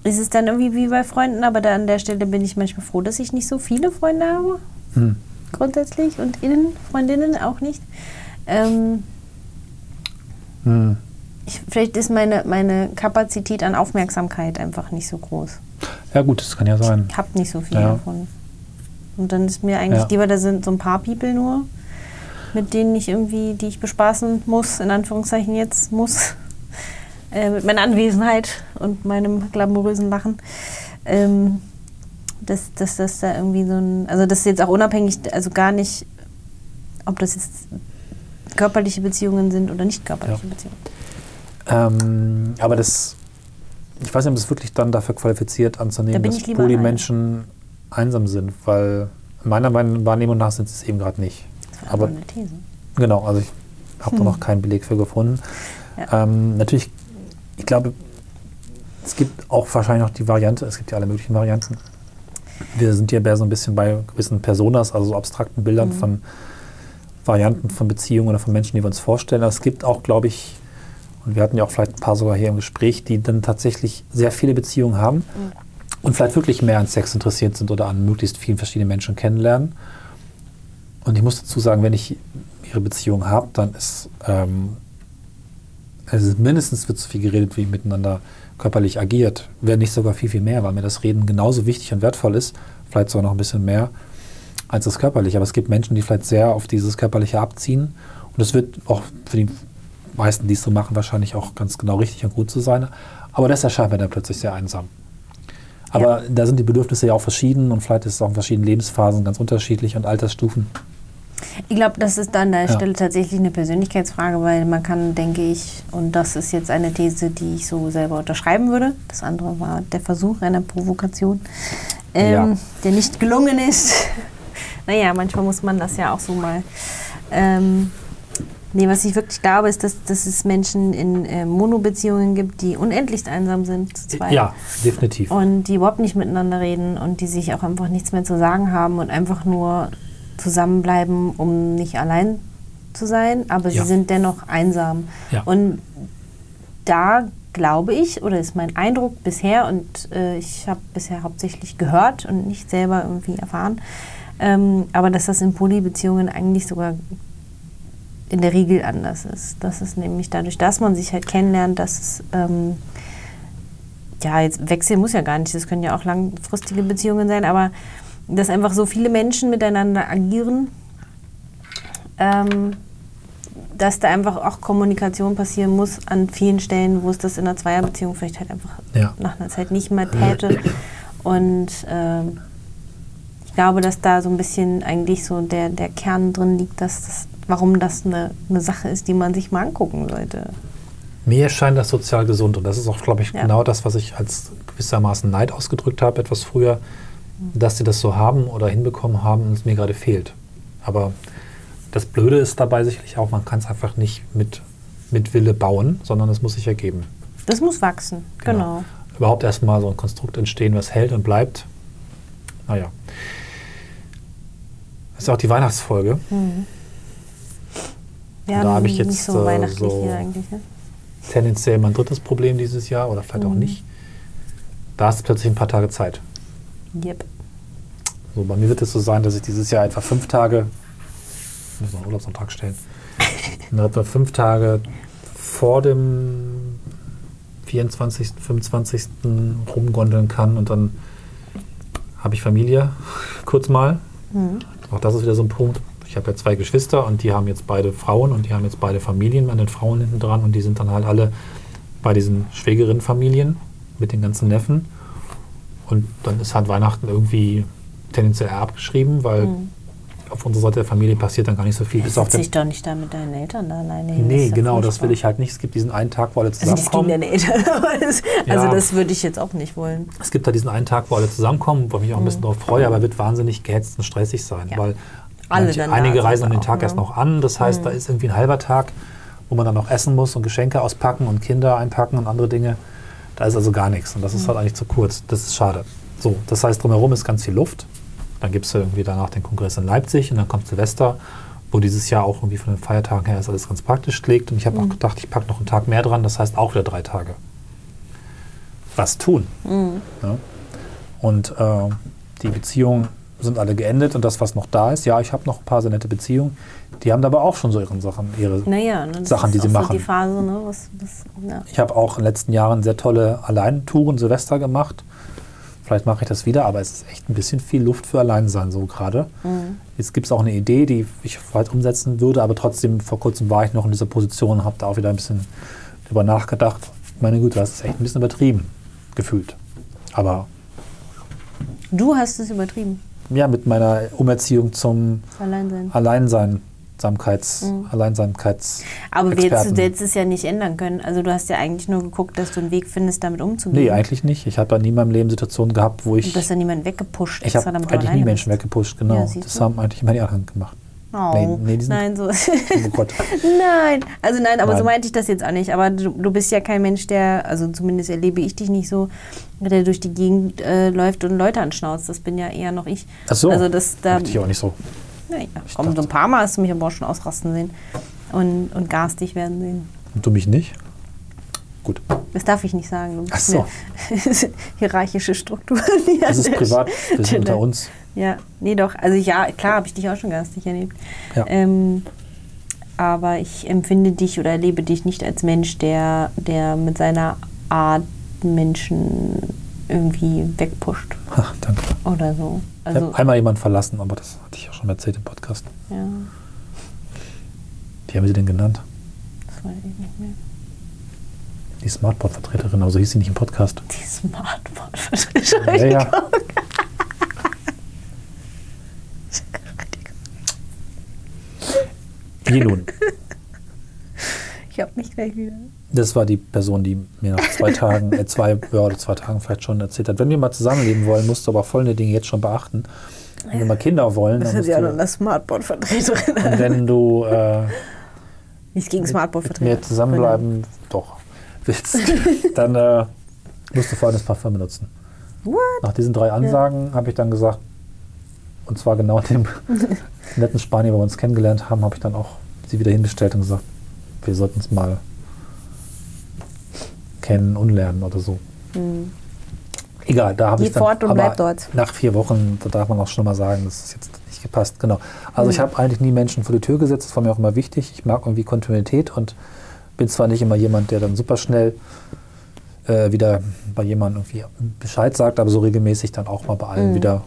Speaker 2: ist es dann irgendwie wie bei Freunden, aber da an der Stelle bin ich manchmal froh, dass ich nicht so viele Freunde habe.
Speaker 1: Hm.
Speaker 2: Grundsätzlich. Und Innen, Freundinnen auch nicht. Ähm,
Speaker 1: Hm.
Speaker 2: ich, vielleicht ist meine, meine Kapazität an Aufmerksamkeit einfach nicht so groß.
Speaker 1: Ja, gut, das kann ja sein.
Speaker 2: Ich habe nicht so viel
Speaker 1: Ja.
Speaker 2: davon. Und dann ist mir eigentlich
Speaker 1: Ja.
Speaker 2: lieber, da sind so ein paar People nur, mit denen ich irgendwie, die ich bespaßen muss, in Anführungszeichen jetzt muss, äh, mit meiner Anwesenheit und meinem glamourösen Lachen. Ähm, dass, dass das da irgendwie so ein, also das ist jetzt auch unabhängig, also gar nicht, ob das jetzt körperliche Beziehungen sind oder nicht körperliche
Speaker 1: Ja.
Speaker 2: Beziehungen.
Speaker 1: Ähm, aber das, ich weiß nicht, ob das wirklich dann dafür qualifiziert
Speaker 2: Da
Speaker 1: anzunehmen,
Speaker 2: bin
Speaker 1: dass Polymenschen einsam sind, weil meiner Wahrnehmung nach sind sie es eben gerade nicht.
Speaker 2: Das
Speaker 1: Aber
Speaker 2: eine These.
Speaker 1: genau, also ich habe da
Speaker 2: Hm.
Speaker 1: noch keinen Beleg für gefunden.
Speaker 2: Ja.
Speaker 1: Ähm, natürlich, ich glaube, es gibt auch wahrscheinlich noch die Variante, es gibt ja alle möglichen Varianten. Wir sind ja so ein bisschen bei gewissen Personas, also so abstrakten Bildern
Speaker 2: Mhm.
Speaker 1: von Varianten von Beziehungen oder von Menschen, die wir uns vorstellen. Aber es gibt auch, glaube ich, und wir hatten ja auch vielleicht ein paar sogar hier im Gespräch, die dann tatsächlich sehr viele Beziehungen haben
Speaker 2: Mhm.
Speaker 1: Und vielleicht wirklich mehr an Sex interessiert sind oder an möglichst vielen verschiedenen Menschen kennenlernen. Und ich muss dazu sagen, wenn ich ihre Beziehung habt, dann ist ähm, also mindestens wird so viel geredet, wie miteinander körperlich agiert. Wenn nicht sogar viel, viel mehr, weil mir das Reden genauso wichtig und wertvoll ist, vielleicht sogar noch ein bisschen mehr als das Körperliche. Aber es gibt Menschen, die vielleicht sehr auf dieses Körperliche abziehen. Und es wird auch für die meisten, die es so machen, wahrscheinlich auch ganz genau richtig und gut zu sein. Aber das erscheint mir dann plötzlich sehr einsam. Aber ja. da sind die Bedürfnisse ja auch verschieden und vielleicht ist es auch in verschiedenen Lebensphasen ganz unterschiedlich und Altersstufen.
Speaker 2: Ich glaube, das ist an der ja. Stelle tatsächlich eine Persönlichkeitsfrage, weil man kann, denke ich, und das ist jetzt eine These, die ich so selber unterschreiben würde. Das andere war der Versuch einer Provokation, ähm, ja. der nicht gelungen ist. naja, manchmal muss man das ja auch so mal. Ähm, nee, was ich wirklich glaube, ist, dass, dass es Menschen in äh, Monobeziehungen gibt, die unendlich einsam sind, zu
Speaker 1: zweit. Ja, definitiv.
Speaker 2: Und die überhaupt nicht miteinander reden und die sich auch einfach nichts mehr zu sagen haben und einfach nur zusammenbleiben, um nicht allein zu sein, aber ja. sie sind dennoch einsam. Ja. Und da glaube ich, oder ist mein Eindruck bisher, und äh, ich habe bisher hauptsächlich gehört und nicht selber irgendwie erfahren, ähm, aber dass das in Polybeziehungen eigentlich sogar in der Regel anders ist. Das ist nämlich dadurch, dass man sich halt kennenlernt, dass es, ähm, ja, jetzt wechseln muss ja gar nicht, das können ja auch langfristige Beziehungen sein, aber dass einfach so viele Menschen miteinander agieren, ähm, dass da einfach auch Kommunikation passieren muss an vielen Stellen, wo es das in einer Zweierbeziehung vielleicht halt einfach ja. nach einer Zeit nicht mehr täte. Und ähm, ich glaube, dass da so ein bisschen eigentlich so der, der Kern drin liegt, dass das, warum das eine, eine Sache ist, die man sich mal angucken sollte.
Speaker 1: Mir scheint das sozial gesund und das ist auch, glaube ich, ja. genau das, was ich als gewissermaßen Neid ausgedrückt habe, etwas früher dass sie das so haben oder hinbekommen haben und es mir gerade fehlt. Aber das Blöde ist dabei sicherlich auch, man kann es einfach nicht mit, mit Wille bauen, sondern es muss sich ergeben.
Speaker 2: Das muss wachsen, genau. genau.
Speaker 1: Überhaupt erstmal so ein Konstrukt entstehen, was hält und bleibt. Naja. Das ist auch die Weihnachtsfolge. Mhm.
Speaker 2: Ja, da habe ich jetzt nicht so, äh, so
Speaker 1: eigentlich, ne? tendenziell mein drittes Problem dieses Jahr oder vielleicht mhm. auch nicht. Da ist plötzlich ein paar Tage Zeit.
Speaker 2: Yep.
Speaker 1: So, bei mir wird es so sein, dass ich dieses Jahr etwa fünf Tage, ich muss noch einen Urlaubsantrag stellen, etwa fünf Tage vor dem 24., 25. rumgondeln kann und dann habe ich Familie, kurz mal. Mhm. Auch das ist wieder so ein Punkt. Ich habe ja zwei Geschwister und die haben jetzt beide Frauen und die haben jetzt beide Familien an den Frauen hinten dran und die sind dann halt alle bei diesen Schwägerinnenfamilien mit den ganzen Neffen. Und dann ist halt Weihnachten irgendwie tendenziell abgeschrieben, weil mhm. auf unserer Seite der Familie passiert dann gar nicht so viel.
Speaker 2: Bis auf dich doch nicht da mit deinen Eltern da alleine
Speaker 1: hin. Nee, das genau, das will ich halt nicht. Es gibt diesen einen Tag, wo alle zusammenkommen.
Speaker 2: Also, das deine Eltern, also ja. das würde ich jetzt auch nicht wollen.
Speaker 1: Es gibt da diesen einen Tag, wo alle zusammenkommen, wo ich mich auch ein bisschen mhm. darauf freue, aber wird wahnsinnig gehetzt und stressig sein, ja. weil manche, einige reisen an den Tag auch, erst noch an. Das heißt, mhm. da ist irgendwie ein halber Tag, wo man dann noch essen muss und Geschenke auspacken und Kinder einpacken und andere Dinge. Da ist also gar nichts und das ist mhm. halt eigentlich zu kurz. Das ist schade. So, das heißt, drumherum ist ganz viel Luft. Dann gibt es irgendwie danach den Kongress in Leipzig und dann kommt Silvester, wo dieses Jahr auch irgendwie von den Feiertagen her ist alles ganz praktisch gelegt. Und ich habe mhm. auch gedacht, ich packe noch einen Tag mehr dran, das heißt auch wieder drei Tage. Was tun? Mhm. Ja? Und äh, die Beziehungen sind alle geendet und das, was noch da ist, ja, ich habe noch ein paar sehr nette Beziehungen, die haben aber auch schon so ihre Sachen, ihre naja, ne, Sachen, die sie machen. So die Phase, ne, was, was, ja. Ich habe auch in den letzten Jahren sehr tolle Alleintouren Silvester gemacht. Vielleicht mache ich das wieder, aber es ist echt ein bisschen viel Luft für Alleinsein so gerade. Mhm. Jetzt gibt es auch eine Idee, die ich vielleicht umsetzen würde, aber trotzdem, vor kurzem war ich noch in dieser Position und habe da auch wieder ein bisschen drüber nachgedacht. Meine Güte, das ist echt ein bisschen übertrieben gefühlt. Aber.
Speaker 2: Du hast es übertrieben.
Speaker 1: Ja, mit meiner Umerziehung zum Alleinsein. Alleinsein. Alleinsamkeits, mhm. Alleinsamkeits.
Speaker 2: Aber du hättest es ja nicht ändern können. Also du hast ja eigentlich nur geguckt, dass du einen Weg findest, damit umzugehen.
Speaker 1: Nee, eigentlich nicht. Ich habe ja nie in meinem Leben Situationen gehabt, wo ich.
Speaker 2: Und du hast ja niemanden weggepusht.
Speaker 1: Ich habe eigentlich nie Menschen bist. weggepusht, genau. Ja, das du? haben eigentlich immer die anderen gemacht.
Speaker 2: Oh, nee, nee, nein, so. oh Gott. nein, also nein, aber nein. so meinte ich das jetzt auch nicht. Aber du, du, bist ja kein Mensch, der, also zumindest erlebe ich dich nicht so, der durch die Gegend äh, läuft und Leute anschnauzt. Das bin ja eher noch ich.
Speaker 1: Ach so,
Speaker 2: also das,
Speaker 1: da, ich auch nicht so.
Speaker 2: Naja, komm, so ein paar Mal hast du mich aber auch schon ausrasten sehen und, und garstig werden sehen.
Speaker 1: Und du mich nicht? Gut.
Speaker 2: Das darf ich nicht sagen.
Speaker 1: Ach so.
Speaker 2: hierarchische Struktur.
Speaker 1: Das ist privat, das ist unter uns.
Speaker 2: Ja, nee, doch. Also ja, klar habe ich dich auch schon garstig erlebt. Ja. Ähm, aber ich empfinde dich oder erlebe dich nicht als Mensch, der, der mit seiner Art Menschen irgendwie wegpusht
Speaker 1: Ach, danke.
Speaker 2: oder so.
Speaker 1: Ich
Speaker 2: Also,
Speaker 1: habe einmal jemanden verlassen, aber das hatte ich ja schon erzählt im Podcast.
Speaker 2: ja,
Speaker 1: Wie haben sie den genannt?
Speaker 2: das weiß ich nicht mehr.
Speaker 1: Die Smartboard-Vertreterin, aber so hieß sie nicht im Podcast.
Speaker 2: Die Smartphone-Vertreterin.
Speaker 1: Ja, ja. Wie nun?
Speaker 2: Ich hab mich gleich wieder.
Speaker 1: Das war die Person, die mir nach zwei Tagen, äh, zwei, ja, oder zwei Tagen vielleicht schon erzählt hat. Wenn wir mal zusammenleben wollen, musst du aber folgende Dinge jetzt schon beachten. Wenn wir mal Kinder wollen,
Speaker 2: Das ist ja noch eine Smartboard-Vertreterin.
Speaker 1: und wenn du äh,
Speaker 2: Nichts gegen
Speaker 1: mit
Speaker 2: Smartboard-Vertreter.
Speaker 1: mir zusammenbleiben, doch, willst, dann äh, musst du folgendes Parfüm benutzen.
Speaker 2: What?
Speaker 1: Nach diesen drei Ansagen habe ich dann gesagt, und zwar genau dem netten Spanier, wo wir uns kennengelernt haben, habe ich dann auch sie wieder hingestellt und gesagt, wir sollten uns mal kennen und lernen oder so.
Speaker 2: Hm.
Speaker 1: Egal, da habe ich dann.
Speaker 2: fort und
Speaker 1: aber
Speaker 2: dort.
Speaker 1: Nach vier Wochen, da darf man auch schon mal sagen, das ist jetzt nicht gepasst. Genau. Also ich
Speaker 2: Mhm.
Speaker 1: habe eigentlich nie Menschen vor die Tür gesetzt, das war mir auch immer wichtig. Ich mag irgendwie Kontinuität und bin zwar nicht immer jemand, der dann super schnell äh, wieder bei jemandem irgendwie Bescheid sagt, aber so regelmäßig dann auch mal bei allen
Speaker 2: Mhm.
Speaker 1: wieder,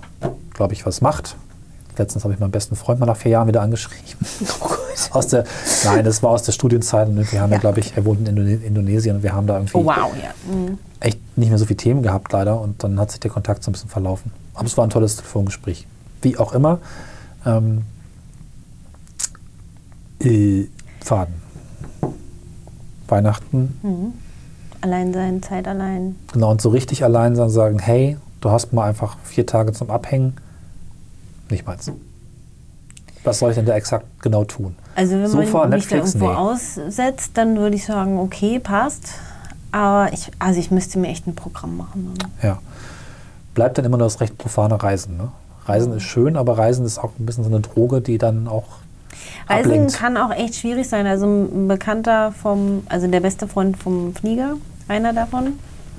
Speaker 1: glaube ich, was macht. Letztens habe ich meinen besten Freund mal nach vier Jahren wieder angeschrieben.
Speaker 2: Oh.
Speaker 1: Aus der, nein, das war aus der Studienzeit und wir haben ja,
Speaker 2: Ja,
Speaker 1: glaube ich, er wohnt in Indone Indonesien und wir haben da irgendwie
Speaker 2: Oh, wow, ja. Hm.
Speaker 1: echt nicht mehr so viele Themen gehabt, leider. Und dann hat sich der Kontakt so ein bisschen verlaufen. Aber es war ein tolles Telefongespräch. Wie auch immer. Ähm, äh, Faden. Weihnachten.
Speaker 2: Mhm. Allein sein, Zeit allein.
Speaker 1: Genau, und so richtig allein sein, sagen, hey, du hast mal einfach vier Tage zum Abhängen. Nicht meins. Was soll ich denn da exakt genau tun?
Speaker 2: Also wenn
Speaker 1: Sofa,
Speaker 2: man mich da
Speaker 1: Netflix,
Speaker 2: irgendwo
Speaker 1: nee.
Speaker 2: aussetzt, dann würde ich sagen, okay, passt. Aber ich, also ich müsste mir echt ein Programm machen. Dann.
Speaker 1: Ja. Bleibt dann immer nur das recht profane Reisen. Ne? Reisen ist schön, aber Reisen ist auch ein bisschen so eine Droge, die dann auch
Speaker 2: Reisen
Speaker 1: ablenkt.
Speaker 2: kann auch echt schwierig sein. Also ein Bekannter vom, also der beste Freund vom Flieger, einer davon,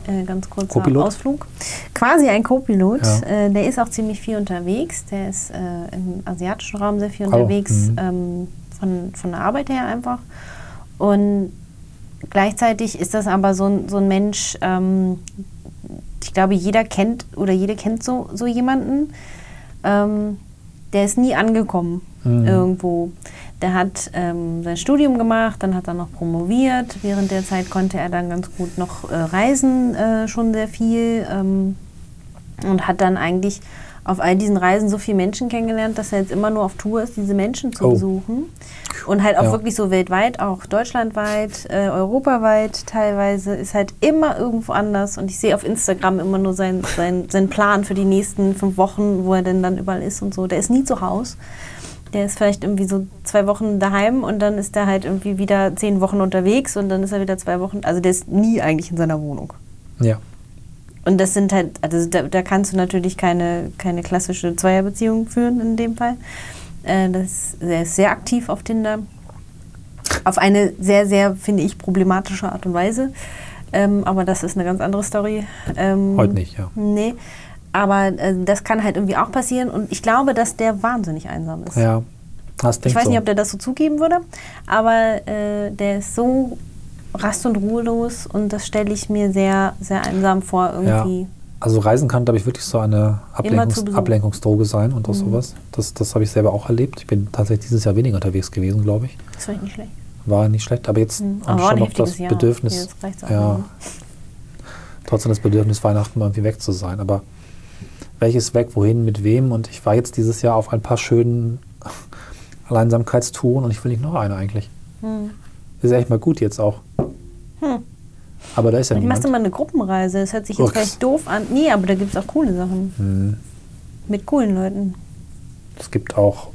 Speaker 2: äh, ganz kurzer
Speaker 1: Co-Pilot?
Speaker 2: Ausflug. Quasi ein Co-Pilot.
Speaker 1: Ja.
Speaker 2: Äh, der ist auch ziemlich viel unterwegs. Der ist äh, im asiatischen Raum sehr viel
Speaker 1: Oh,
Speaker 2: unterwegs,
Speaker 1: mhm.
Speaker 2: ähm, von, von der Arbeit her einfach. Und gleichzeitig ist das aber so, ein- so ein Mensch, ähm, ich glaube, jeder kennt oder jede kennt so, so jemanden. Ähm, der ist nie angekommen
Speaker 1: Mhm.
Speaker 2: irgendwo. Der hat ähm, sein Studium gemacht, dann hat er noch promoviert. Während der Zeit konnte er dann ganz gut noch äh, reisen, äh, schon sehr viel. Ähm, und hat dann eigentlich auf all diesen Reisen so viele Menschen kennengelernt, dass er jetzt immer nur auf Tour ist, diese Menschen zu
Speaker 1: Oh.
Speaker 2: besuchen. Und halt auch
Speaker 1: Ja.
Speaker 2: wirklich so weltweit, auch deutschlandweit, äh, europaweit teilweise, ist halt immer irgendwo anders. Und ich sehe auf Instagram immer nur seinen sein, sein Plan für die nächsten fünf Wochen, wo er denn dann überall ist und so. Der ist nie zu Hause. Der ist vielleicht irgendwie so zwei Wochen daheim und dann ist er halt irgendwie wieder zehn Wochen unterwegs und dann ist er wieder zwei Wochen. Also der ist nie eigentlich in seiner Wohnung.
Speaker 1: Ja.
Speaker 2: Und das sind halt, also da, da kannst du natürlich keine, keine klassische Zweierbeziehung führen in dem Fall. Äh, das, er ist sehr aktiv auf Tinder. Auf eine sehr, sehr, finde ich, problematische Art und Weise. Ähm, aber das ist eine ganz andere Story. Ähm,
Speaker 1: Heute nicht, ja.
Speaker 2: Nee. Aber äh, das kann halt irgendwie auch passieren. Und ich glaube, dass der wahnsinnig einsam ist.
Speaker 1: Ja. Das
Speaker 2: Ich
Speaker 1: denkt
Speaker 2: weiß
Speaker 1: so.
Speaker 2: nicht, ob der das so zugeben würde, aber äh, der ist so rast- und ruhelos und das stelle ich mir sehr, sehr einsam vor irgendwie.
Speaker 1: Also Reisen kann, glaube ich, wirklich so eine Ablenkungs. Ablenkungsdroge sein und auch
Speaker 2: Mhm.
Speaker 1: sowas. Das, das habe ich selber auch erlebt. Ich bin tatsächlich dieses Jahr weniger unterwegs gewesen, glaube ich.
Speaker 2: Das war nicht schlecht.
Speaker 1: War nicht schlecht, aber jetzt
Speaker 2: Mhm. Aber
Speaker 1: schon auf das
Speaker 2: Jahr.
Speaker 1: Bedürfnis,
Speaker 2: Jetzt reicht's auch
Speaker 1: ja, trotzdem das Bedürfnis, Weihnachten mal irgendwie weg zu sein. Aber welches weg, wohin, mit wem? Und ich war jetzt dieses Jahr auf ein paar schönen Alleinsamkeitstouren und ich will nicht noch eine eigentlich.
Speaker 2: Hm.
Speaker 1: Ist ja echt mal gut jetzt auch.
Speaker 2: Hm.
Speaker 1: Aber da ist ja
Speaker 2: Ich
Speaker 1: niemand.
Speaker 2: machst du mal eine Gruppenreise. Das hört sich jetzt
Speaker 1: Ups.
Speaker 2: vielleicht doof an. Nee, aber da gibt es auch coole Sachen.
Speaker 1: Hm.
Speaker 2: Mit coolen Leuten.
Speaker 1: Es gibt auch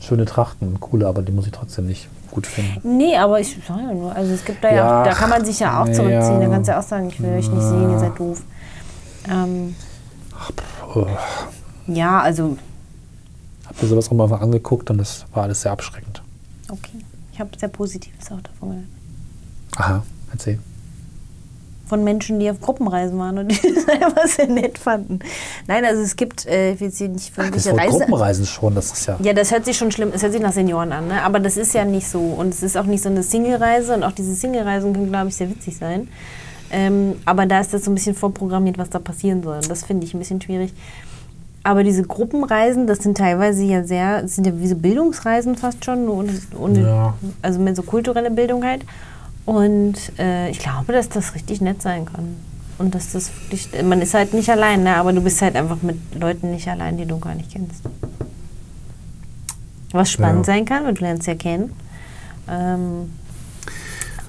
Speaker 1: schöne Trachten, coole, aber die muss ich trotzdem nicht gut finden.
Speaker 2: Nee, aber ich sag ja nur, also es gibt da ja,
Speaker 1: Ja,
Speaker 2: auch, da kann man sich ja auch
Speaker 1: ja.
Speaker 2: zurückziehen. Da kannst du ja auch sagen, ich will euch nicht sehen, ihr seid doof. Ähm,
Speaker 1: Oh,
Speaker 2: ja, also,
Speaker 1: hab mir sowas auch mal angeguckt und das war alles sehr abschreckend.
Speaker 2: okay. Ich habe sehr Positives auch davon gehört.
Speaker 1: Aha, erzähl.
Speaker 2: von Menschen, die auf Gruppenreisen waren und die das einfach sehr nett fanden. Nein, also es gibt, äh, ich will sie nicht für
Speaker 1: Das
Speaker 2: irgendwelche
Speaker 1: Wort
Speaker 2: Reise.
Speaker 1: Gruppenreisen schon, das ist ja.
Speaker 2: Ja, das hört sich schon schlimm, es hört sich nach Senioren an, ne? aber das ist ja nicht so. Und es ist auch nicht so eine Single-Reise und auch diese Single-Reisen können, glaube ich, sehr witzig sein. Ähm, aber da ist das so ein bisschen vorprogrammiert, was da passieren soll. Und das finde ich ein bisschen schwierig. Aber diese Gruppenreisen, das sind teilweise ja sehr, das sind ja wie so Bildungsreisen fast schon, nur ohne, ohne
Speaker 1: Ja.
Speaker 2: also mehr so kulturelle Bildung halt. Und äh, ich glaube, dass das richtig nett sein kann. Und dass das wirklich, man ist halt nicht allein, ne? aber du bist halt einfach mit Leuten nicht allein, die du gar nicht kennst. Was spannend
Speaker 1: Ja.
Speaker 2: sein kann, weil du lernst ja kennen. Ähm,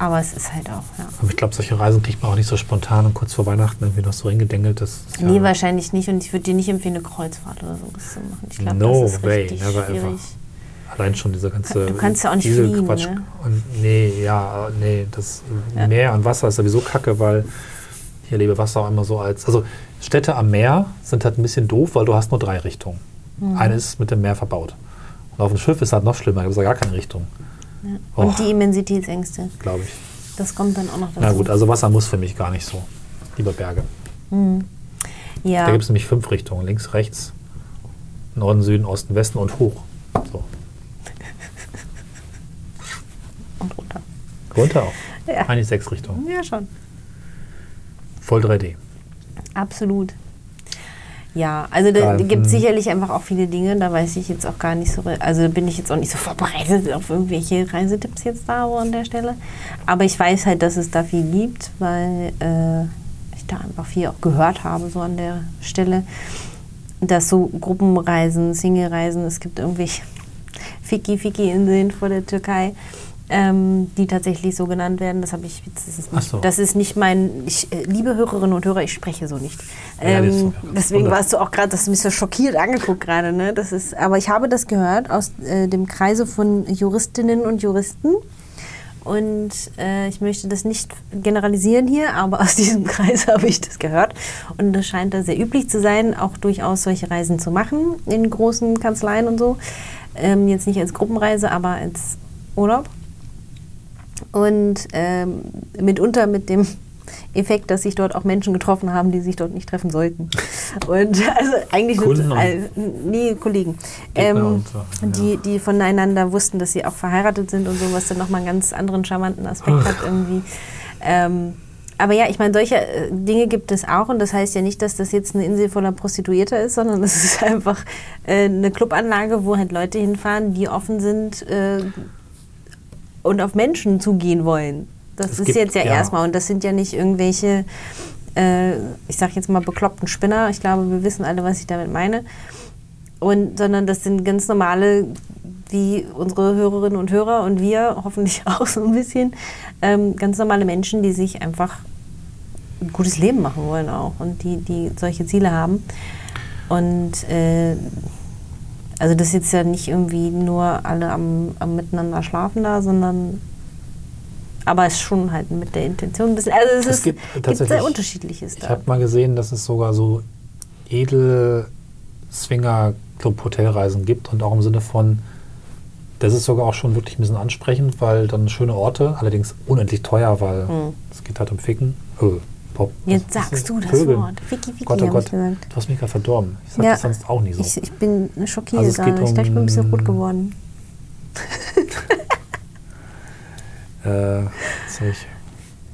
Speaker 2: aber es ist halt auch, ja.
Speaker 1: Aber ich glaube, solche Reisen kriegt man auch nicht so spontan und kurz vor Weihnachten irgendwie noch so hingedengelt. Das ist ja
Speaker 2: Nee, wahrscheinlich nicht. Und ich würde dir nicht empfehlen, eine Kreuzfahrt oder sowas zu machen. Ich glaube,
Speaker 1: No
Speaker 2: das ist
Speaker 1: way,
Speaker 2: richtig
Speaker 1: never ever.
Speaker 2: schwierig.
Speaker 1: Allein schon dieser ganze
Speaker 2: Du kannst ja auch nicht fliegen, ne?
Speaker 1: Und nee, ja, nee, das
Speaker 2: Ja.
Speaker 1: Meer und Wasser ist sowieso kacke, weil hier lebe Wasser auch immer so als. Also Städte am Meer sind halt ein bisschen doof, weil du hast nur drei Richtungen.
Speaker 2: Mhm.
Speaker 1: Eine ist mit dem Meer verbaut. Und auf dem Schiff ist halt noch schlimmer, da gibt es ja gar keine Richtung.
Speaker 2: Ja. Und die Immensitätsängste.
Speaker 1: Glaube ich.
Speaker 2: Das kommt dann auch noch dazu.
Speaker 1: Na gut, also Wasser muss für mich gar nicht so. Lieber Berge.
Speaker 2: ja.
Speaker 1: Da gibt es nämlich fünf Richtungen. Links, rechts, Norden, Süden, Osten, Westen und hoch. So.
Speaker 2: und runter.
Speaker 1: Runter auch.
Speaker 2: Ja.
Speaker 1: Eigentlich sechs Richtungen.
Speaker 2: Ja, schon.
Speaker 1: Voll 3D.
Speaker 2: Absolut. Ja, also da gibt es
Speaker 1: hm.
Speaker 2: sicherlich einfach auch viele Dinge, da weiß ich jetzt auch gar nicht so, also bin ich jetzt auch nicht so vorbereitet auf irgendwelche Reisetipps jetzt da wo an der Stelle. Aber ich weiß halt, dass es da viel gibt, weil äh, ich da einfach viel auch gehört habe, so an der Stelle. Dass so Gruppenreisen, Single-Reisen, es gibt irgendwelche Fiki-Fiki-Inseln vor der Türkei, ähm, die tatsächlich so genannt werden. Das habe ich, das ist
Speaker 1: Ach
Speaker 2: nicht,
Speaker 1: so.
Speaker 2: das ist nicht mein, ich, äh, liebe Hörerinnen und Hörer, ich spreche so nicht.
Speaker 1: Das ist
Speaker 2: Ähm,
Speaker 1: ja.
Speaker 2: deswegen
Speaker 1: Wunder.
Speaker 2: warst du auch gerade, du mich so schockiert angeguckt gerade. Ne? Das ist, aber ich habe das gehört aus äh, dem Kreise von Juristinnen und Juristen. Und äh, ich möchte das nicht generalisieren hier, aber aus diesem Kreis habe ich das gehört. Und das scheint da sehr üblich zu sein, auch durchaus solche Reisen zu machen in großen Kanzleien und so. Ähm, jetzt nicht als Gruppenreise, aber als Urlaub. Und ähm, mitunter mit dem Effekt, dass sich dort auch Menschen getroffen haben, die sich dort nicht treffen sollten. Und also eigentlich
Speaker 1: Kunden
Speaker 2: äh, nee, Kollegen, ähm,
Speaker 1: so, ja.
Speaker 2: die, die voneinander wussten, dass sie auch verheiratet sind und so, was dann nochmal einen ganz anderen charmanten Aspekt hat irgendwie. Ähm, aber ja, ich meine, solche äh, Dinge gibt es auch und das heißt ja nicht, dass das jetzt eine Insel voller Prostituierter ist, sondern es ist einfach äh, eine Clubanlage, wo halt Leute hinfahren, die offen sind äh, und auf Menschen zugehen wollen. Das
Speaker 1: Es
Speaker 2: ist
Speaker 1: gibt-
Speaker 2: jetzt ja,
Speaker 1: ja.
Speaker 2: erstmal und das sind ja nicht irgendwelche, äh, ich sag jetzt mal bekloppten Spinner. Ich glaube, wir wissen alle, was ich damit meine. Und, sondern das sind ganz normale, wie unsere Hörerinnen und Hörer und wir hoffentlich auch so ein bisschen, ähm, ganz normale Menschen, die sich einfach ein gutes Leben machen wollen auch und die, die solche Ziele haben. Und äh, also das ist jetzt ja nicht irgendwie nur alle am, am Miteinander schlafen da, sondern aber es ist schon halt mit der Intention ein bisschen. Also es,
Speaker 1: Es
Speaker 2: ist,
Speaker 1: gibt tatsächlich-
Speaker 2: sehr unterschiedliches
Speaker 1: Ich habe mal gesehen, dass es sogar so edel Swinger Club Hotelreisen gibt und auch im Sinne von, das ist sogar auch schon wirklich ein bisschen ansprechend, weil dann schöne Orte, allerdings unendlich teuer, weil
Speaker 2: Hm.
Speaker 1: es geht halt um Ficken. Öh, Pop.
Speaker 2: Jetzt sagst du das
Speaker 1: Vögeln?
Speaker 2: Wort. Ficky, Ficky,
Speaker 1: Gott, oh Gott,
Speaker 2: gesagt.
Speaker 1: du hast mich gerade verdorben. Ich sage
Speaker 2: Ja.
Speaker 1: das sonst auch nie so.
Speaker 2: Ich, ich bin schockiert
Speaker 1: Also es
Speaker 2: gerade.
Speaker 1: geht
Speaker 2: ich glaube, ich bin ein bisschen
Speaker 1: um-
Speaker 2: rot geworden.
Speaker 1: äh, ich,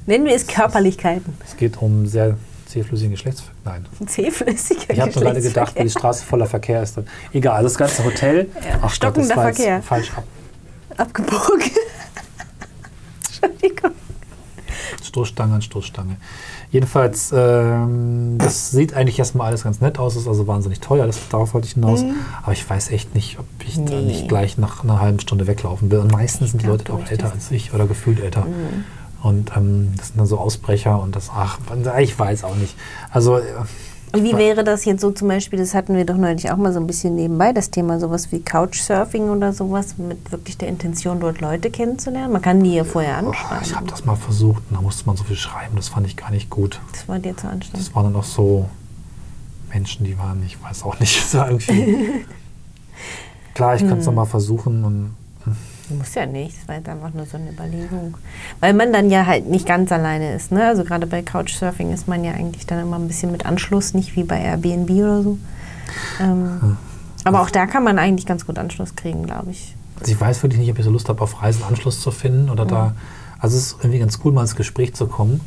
Speaker 2: Nennen wir es Körperlichkeiten.
Speaker 1: es geht um sehr zähflüssigen Geschlechtsverkehr. Nein.
Speaker 2: Zähflüssiger
Speaker 1: Ich habe nur gerade gedacht, wie die Straße voller Verkehr ist. Egal, das ganze Hotel.
Speaker 2: Ja,
Speaker 1: Ach Gott,
Speaker 2: stockender
Speaker 1: jetzt
Speaker 2: Verkehr.
Speaker 1: falsch ab.
Speaker 2: Abgebogen. Entschuldigung.
Speaker 1: Stoßstange an Stoßstange. Jedenfalls, ähm, das sieht eigentlich erstmal alles ganz nett aus, ist also wahnsinnig teuer, das, darauf wollte ich hinaus. Aber ich weiß echt nicht, ob ich da
Speaker 2: Mhm. Nee.
Speaker 1: nicht gleich nach einer halben Stunde weglaufen will. Und meistens sind die Leute auch älter als ich oder gefühlt älter.
Speaker 2: Mhm.
Speaker 1: Und ähm, das sind dann so Ausbrecher und das, ach, ich weiß auch nicht. Also, äh,
Speaker 2: wie wäre das jetzt so zum Beispiel, das hatten wir doch neulich auch mal so ein bisschen nebenbei, das Thema sowas wie Couchsurfing oder sowas, mit wirklich der Intention, dort Leute kennenzulernen? Man kann die ja vorher
Speaker 1: oh,
Speaker 2: anschreiben.
Speaker 1: ich habe das mal versucht und da musste man so viel schreiben, das fand ich gar nicht gut.
Speaker 2: Das war dir zu anstrengend.
Speaker 1: Das waren dann auch so Menschen, die waren, ich weiß auch nicht, so irgendwie. Klar, ich kann es
Speaker 2: Hm.
Speaker 1: nochmal versuchen und hm,
Speaker 2: Muss ja nicht, das war jetzt einfach nur so eine Überlegung. Weil man dann ja halt nicht ganz alleine ist. Ne? Also gerade bei Couchsurfing ist man ja eigentlich dann immer ein bisschen mit Anschluss, nicht wie bei Airbnb oder so. Ähm, hm. Aber auch da kann man eigentlich ganz gut Anschluss kriegen, glaube ich.
Speaker 1: Also ich weiß wirklich nicht, ob ich so Lust habe, auf Reisen Anschluss zu finden oder mhm. da. Also es ist irgendwie ganz cool, mal ins Gespräch zu kommen.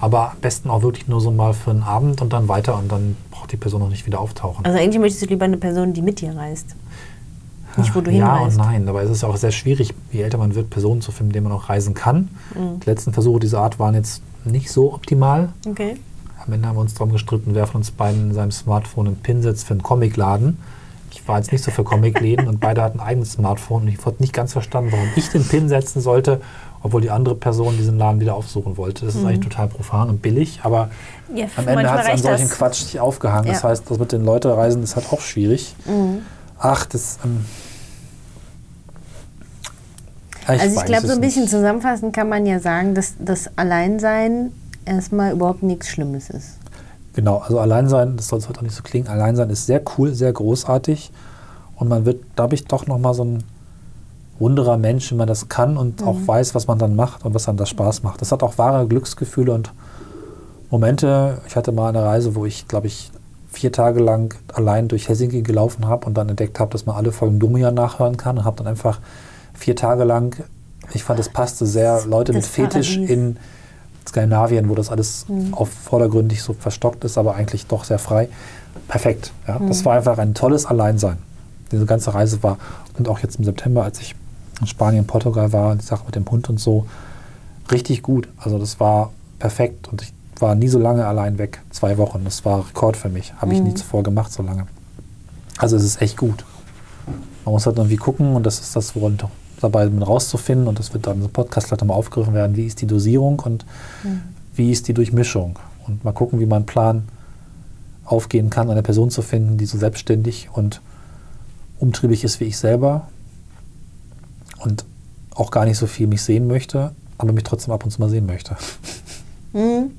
Speaker 1: Aber am besten auch wirklich nur so mal für einen Abend und dann weiter und dann braucht die Person noch nicht wieder auftauchen.
Speaker 2: Also eigentlich möchtest du lieber eine Person, die mit dir reist.
Speaker 1: Nicht, wo du ja hinreist. Ja und nein, aber es ist auch sehr schwierig, je älter man wird, Personen zu finden, mit denen man auch reisen kann. Mhm. Die letzten Versuche dieser Art waren jetzt nicht so optimal.
Speaker 2: Okay.
Speaker 1: Am Ende haben wir uns darum gestritten, wer von uns beiden in seinem Smartphone einen Pin setzt für einen Comicladen. Ich war jetzt nicht so für Comicläden und beide hatten ein eigenes Smartphone und ich habe nicht ganz verstanden, warum ich den Pin setzen sollte, obwohl die andere Person diesen Laden wieder aufsuchen wollte. Das ist mhm. eigentlich total profan und billig, aber ja, am Ende hat es an solchen Quatsch nicht aufgehangen. Ja. Das heißt, das mit den Leuten reisen ist halt auch schwierig. Mhm. Ach, das. Ähm,
Speaker 2: ich also ich glaube, so ein bisschen nicht. zusammenfassend kann man ja sagen, dass das Alleinsein erstmal überhaupt nichts Schlimmes ist.
Speaker 1: Genau, also Alleinsein, das soll es heute auch nicht so klingen, Alleinsein ist sehr cool, sehr großartig und man wird, glaube ich, doch nochmal so ein wunderer Mensch, wenn man das kann und mhm. auch weiß, was man dann macht und was dann das Spaß macht. Das hat auch wahre Glücksgefühle und Momente. Ich hatte mal eine Reise, wo ich, glaube ich, vier Tage lang allein durch Helsinki gelaufen habe und dann entdeckt habe, dass man alle Folgen Dumia nachhören kann und habe dann einfach vier Tage lang, ich fand, es passte sehr, Leute mit Fetisch Paradies. in Skandinavien, wo das alles mhm. auf vordergründig so verstockt ist, aber eigentlich doch sehr frei. Perfekt. Ja. Mhm. Das war einfach ein tolles Alleinsein. Diese ganze Reise war, und auch jetzt im September, als ich in Spanien, Portugal war, die Sache mit dem Hund und so, richtig gut. Also das war perfekt und ich war nie so lange allein weg. Zwei Wochen. Das war Rekord für mich. Habe ich nie mhm. zuvor gemacht so lange. Also es ist echt gut. Man muss halt irgendwie gucken und das ist das, woran dabei rauszufinden und das wird dann im Podcast vielleicht nochmal aufgegriffen werden, wie ist die Dosierung und mhm. wie ist die Durchmischung. Und mal gucken, wie man einen Plan aufgehen kann, eine Person zu finden, die so selbstständig und umtriebig ist wie ich selber und auch gar nicht so viel mich sehen möchte, aber mich trotzdem ab und zu mal sehen möchte.
Speaker 2: Mhm.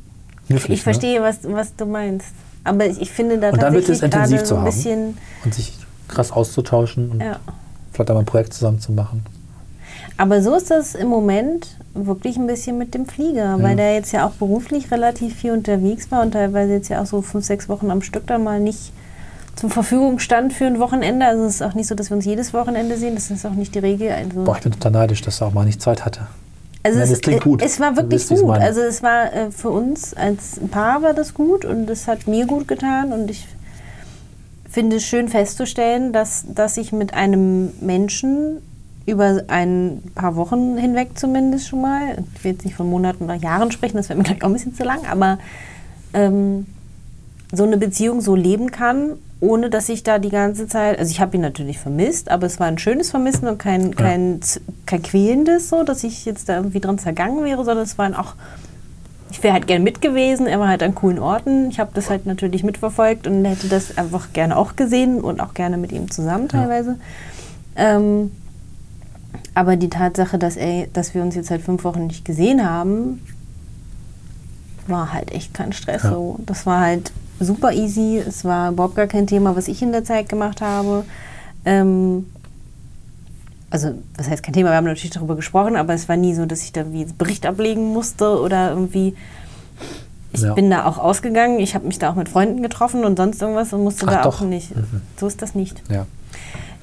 Speaker 2: Knifflig, ich verstehe, ne? was, was du meinst. Aber ich, ich finde da
Speaker 1: und dann wird es intensiv zu haben und sich krass auszutauschen und ja. vielleicht einmal ein Projekt zusammen zu machen.
Speaker 2: Aber so ist das im Moment wirklich ein bisschen mit dem Flieger, ja. weil der jetzt ja auch beruflich relativ viel unterwegs war und teilweise jetzt ja auch so fünf, sechs Wochen am Stück da mal nicht zur Verfügung stand für ein Wochenende. Also es ist auch nicht so, dass wir uns jedes Wochenende sehen. Das ist auch nicht die Regel. Also
Speaker 1: Boah, ich bin total neidisch, dass er auch mal nicht Zeit hatte.
Speaker 2: Also Nein, es, klingt gut. es war wirklich gut. Also es war äh, für uns als Paar war das gut und es hat mir gut getan und ich finde es schön festzustellen, dass, dass ich mit einem Menschen über ein paar Wochen hinweg zumindest schon mal, ich will jetzt nicht von Monaten oder Jahren sprechen, das wäre mir gleich auch ein bisschen zu lang, aber ähm, so eine Beziehung so leben kann, ohne dass ich da die ganze Zeit, also ich habe ihn natürlich vermisst, aber es war ein schönes Vermissen und kein, kein, kein quälendes, so, dass ich jetzt da irgendwie dran zergangen wäre, sondern es waren auch, ich wäre halt gern mit gewesen, er war halt an coolen Orten, ich habe das halt natürlich mitverfolgt und hätte das einfach gerne auch gesehen und auch gerne mit ihm zusammen teilweise. Ja. Ähm, aber die Tatsache, dass, er, dass wir uns jetzt seit fünf Wochen nicht gesehen haben, war halt echt kein Stress. Ja. So. Das war halt super easy. Es war überhaupt gar kein Thema, was ich in der Zeit gemacht habe. Ähm, also, was heißt kein Thema? Wir haben natürlich darüber gesprochen, aber es war nie so, dass ich da wie Bericht ablegen musste oder irgendwie. Ich ja. bin da auch ausgegangen, ich habe mich da auch mit Freunden getroffen und sonst irgendwas und musste Ach da doch. auch nicht. Mhm. So ist das nicht.
Speaker 1: Ja.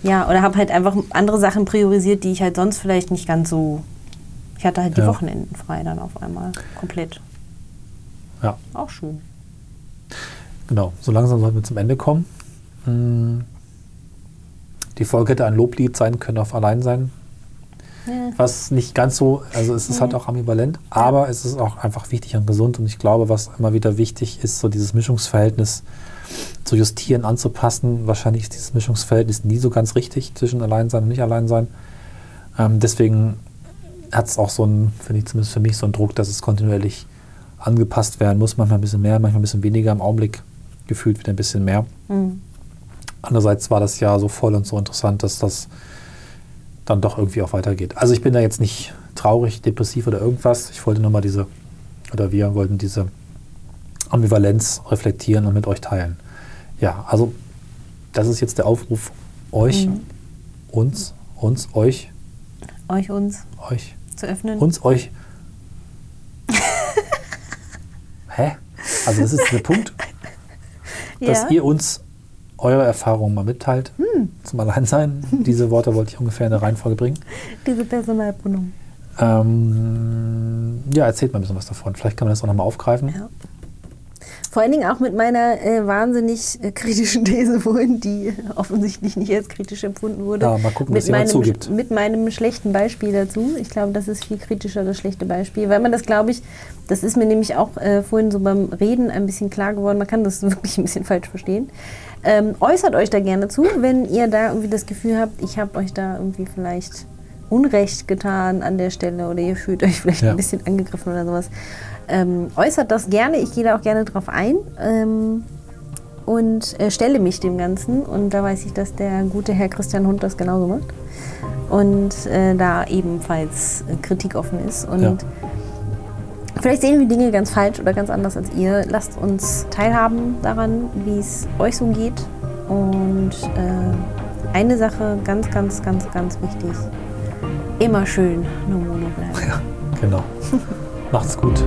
Speaker 2: Ja, oder habe halt einfach andere Sachen priorisiert, die ich halt sonst vielleicht nicht ganz so. Ich hatte halt die ja. Wochenenden frei dann auf einmal. Komplett.
Speaker 1: Ja.
Speaker 2: Auch schön.
Speaker 1: Genau, so langsam sollten wir zum Ende kommen. Hm. Die Folge hätte ein Loblied sein können auf Alleinsein. Ja. Was nicht ganz so, also es ist ja. halt auch ambivalent, aber es ist auch einfach wichtig und gesund. Und ich glaube, was immer wieder wichtig ist, so dieses Mischungsverhältnis zu justieren, anzupassen. Wahrscheinlich ist dieses Mischungsverhältnis nie so ganz richtig zwischen Alleinsein und nicht Alleinsein. Ähm, deswegen hat es auch so ein, finde ich zumindest für mich, so einen Druck, dass es kontinuierlich angepasst werden muss. Manchmal ein bisschen mehr, manchmal ein bisschen weniger. Im Augenblick gefühlt wieder ein bisschen mehr. Mhm. Andererseits war das ja so voll und so interessant, dass das dann doch irgendwie auch weitergeht. Also ich bin da jetzt nicht traurig, depressiv oder irgendwas. Ich wollte nur mal diese, oder wir wollten diese Ambivalenz reflektieren und mit euch teilen. Ja, also das ist jetzt der Aufruf euch, mhm. uns, uns, euch,
Speaker 2: euch, uns
Speaker 1: euch,
Speaker 2: zu öffnen.
Speaker 1: uns, euch. Hä? Also das ist der Punkt, dass
Speaker 2: ja.
Speaker 1: ihr uns eure Erfahrungen mal mitteilt
Speaker 2: Hm.
Speaker 1: zum Alleinsein. Diese Worte wollte ich ungefähr in der Reihenfolge bringen.
Speaker 2: Diese Personalpronomen.
Speaker 1: Ähm, ja, erzählt mal ein bisschen was davon. Vielleicht kann man das auch nochmal aufgreifen.
Speaker 2: Ja. Vor allen Dingen auch mit meiner äh, wahnsinnig äh, kritischen These vorhin, die offensichtlich nicht als kritisch empfunden wurde.
Speaker 1: Ja, mal gucken, was
Speaker 2: mit
Speaker 1: jemand
Speaker 2: meinem,
Speaker 1: zugibt.
Speaker 2: Mit meinem schlechten Beispiel dazu. Ich glaube, das ist viel kritischer, das schlechte Beispiel. Weil man das, glaube ich, das ist mir nämlich auch äh, vorhin so beim Reden ein bisschen klar geworden, man kann das wirklich ein bisschen falsch verstehen. Ähm, äußert euch da gerne zu, wenn ihr da irgendwie das Gefühl habt, ich habe euch da irgendwie vielleicht Unrecht getan an der Stelle oder ihr fühlt euch vielleicht
Speaker 1: Ja.
Speaker 2: ein bisschen angegriffen oder sowas. Ähm, äußert das gerne, ich gehe da auch gerne drauf ein ähm, und äh, stelle mich dem Ganzen. Und da weiß ich, dass der gute Herr Christian Hund das genauso macht und äh, da ebenfalls äh, Kritik offen ist. Und
Speaker 1: Ja.
Speaker 2: vielleicht sehen wir Dinge ganz falsch oder ganz anders als ihr. Lasst uns teilhaben daran, wie es euch so geht. Und äh, eine Sache ganz, ganz, ganz, ganz wichtig. Immer schön nur Mono bleiben.
Speaker 1: Genau. Macht's gut.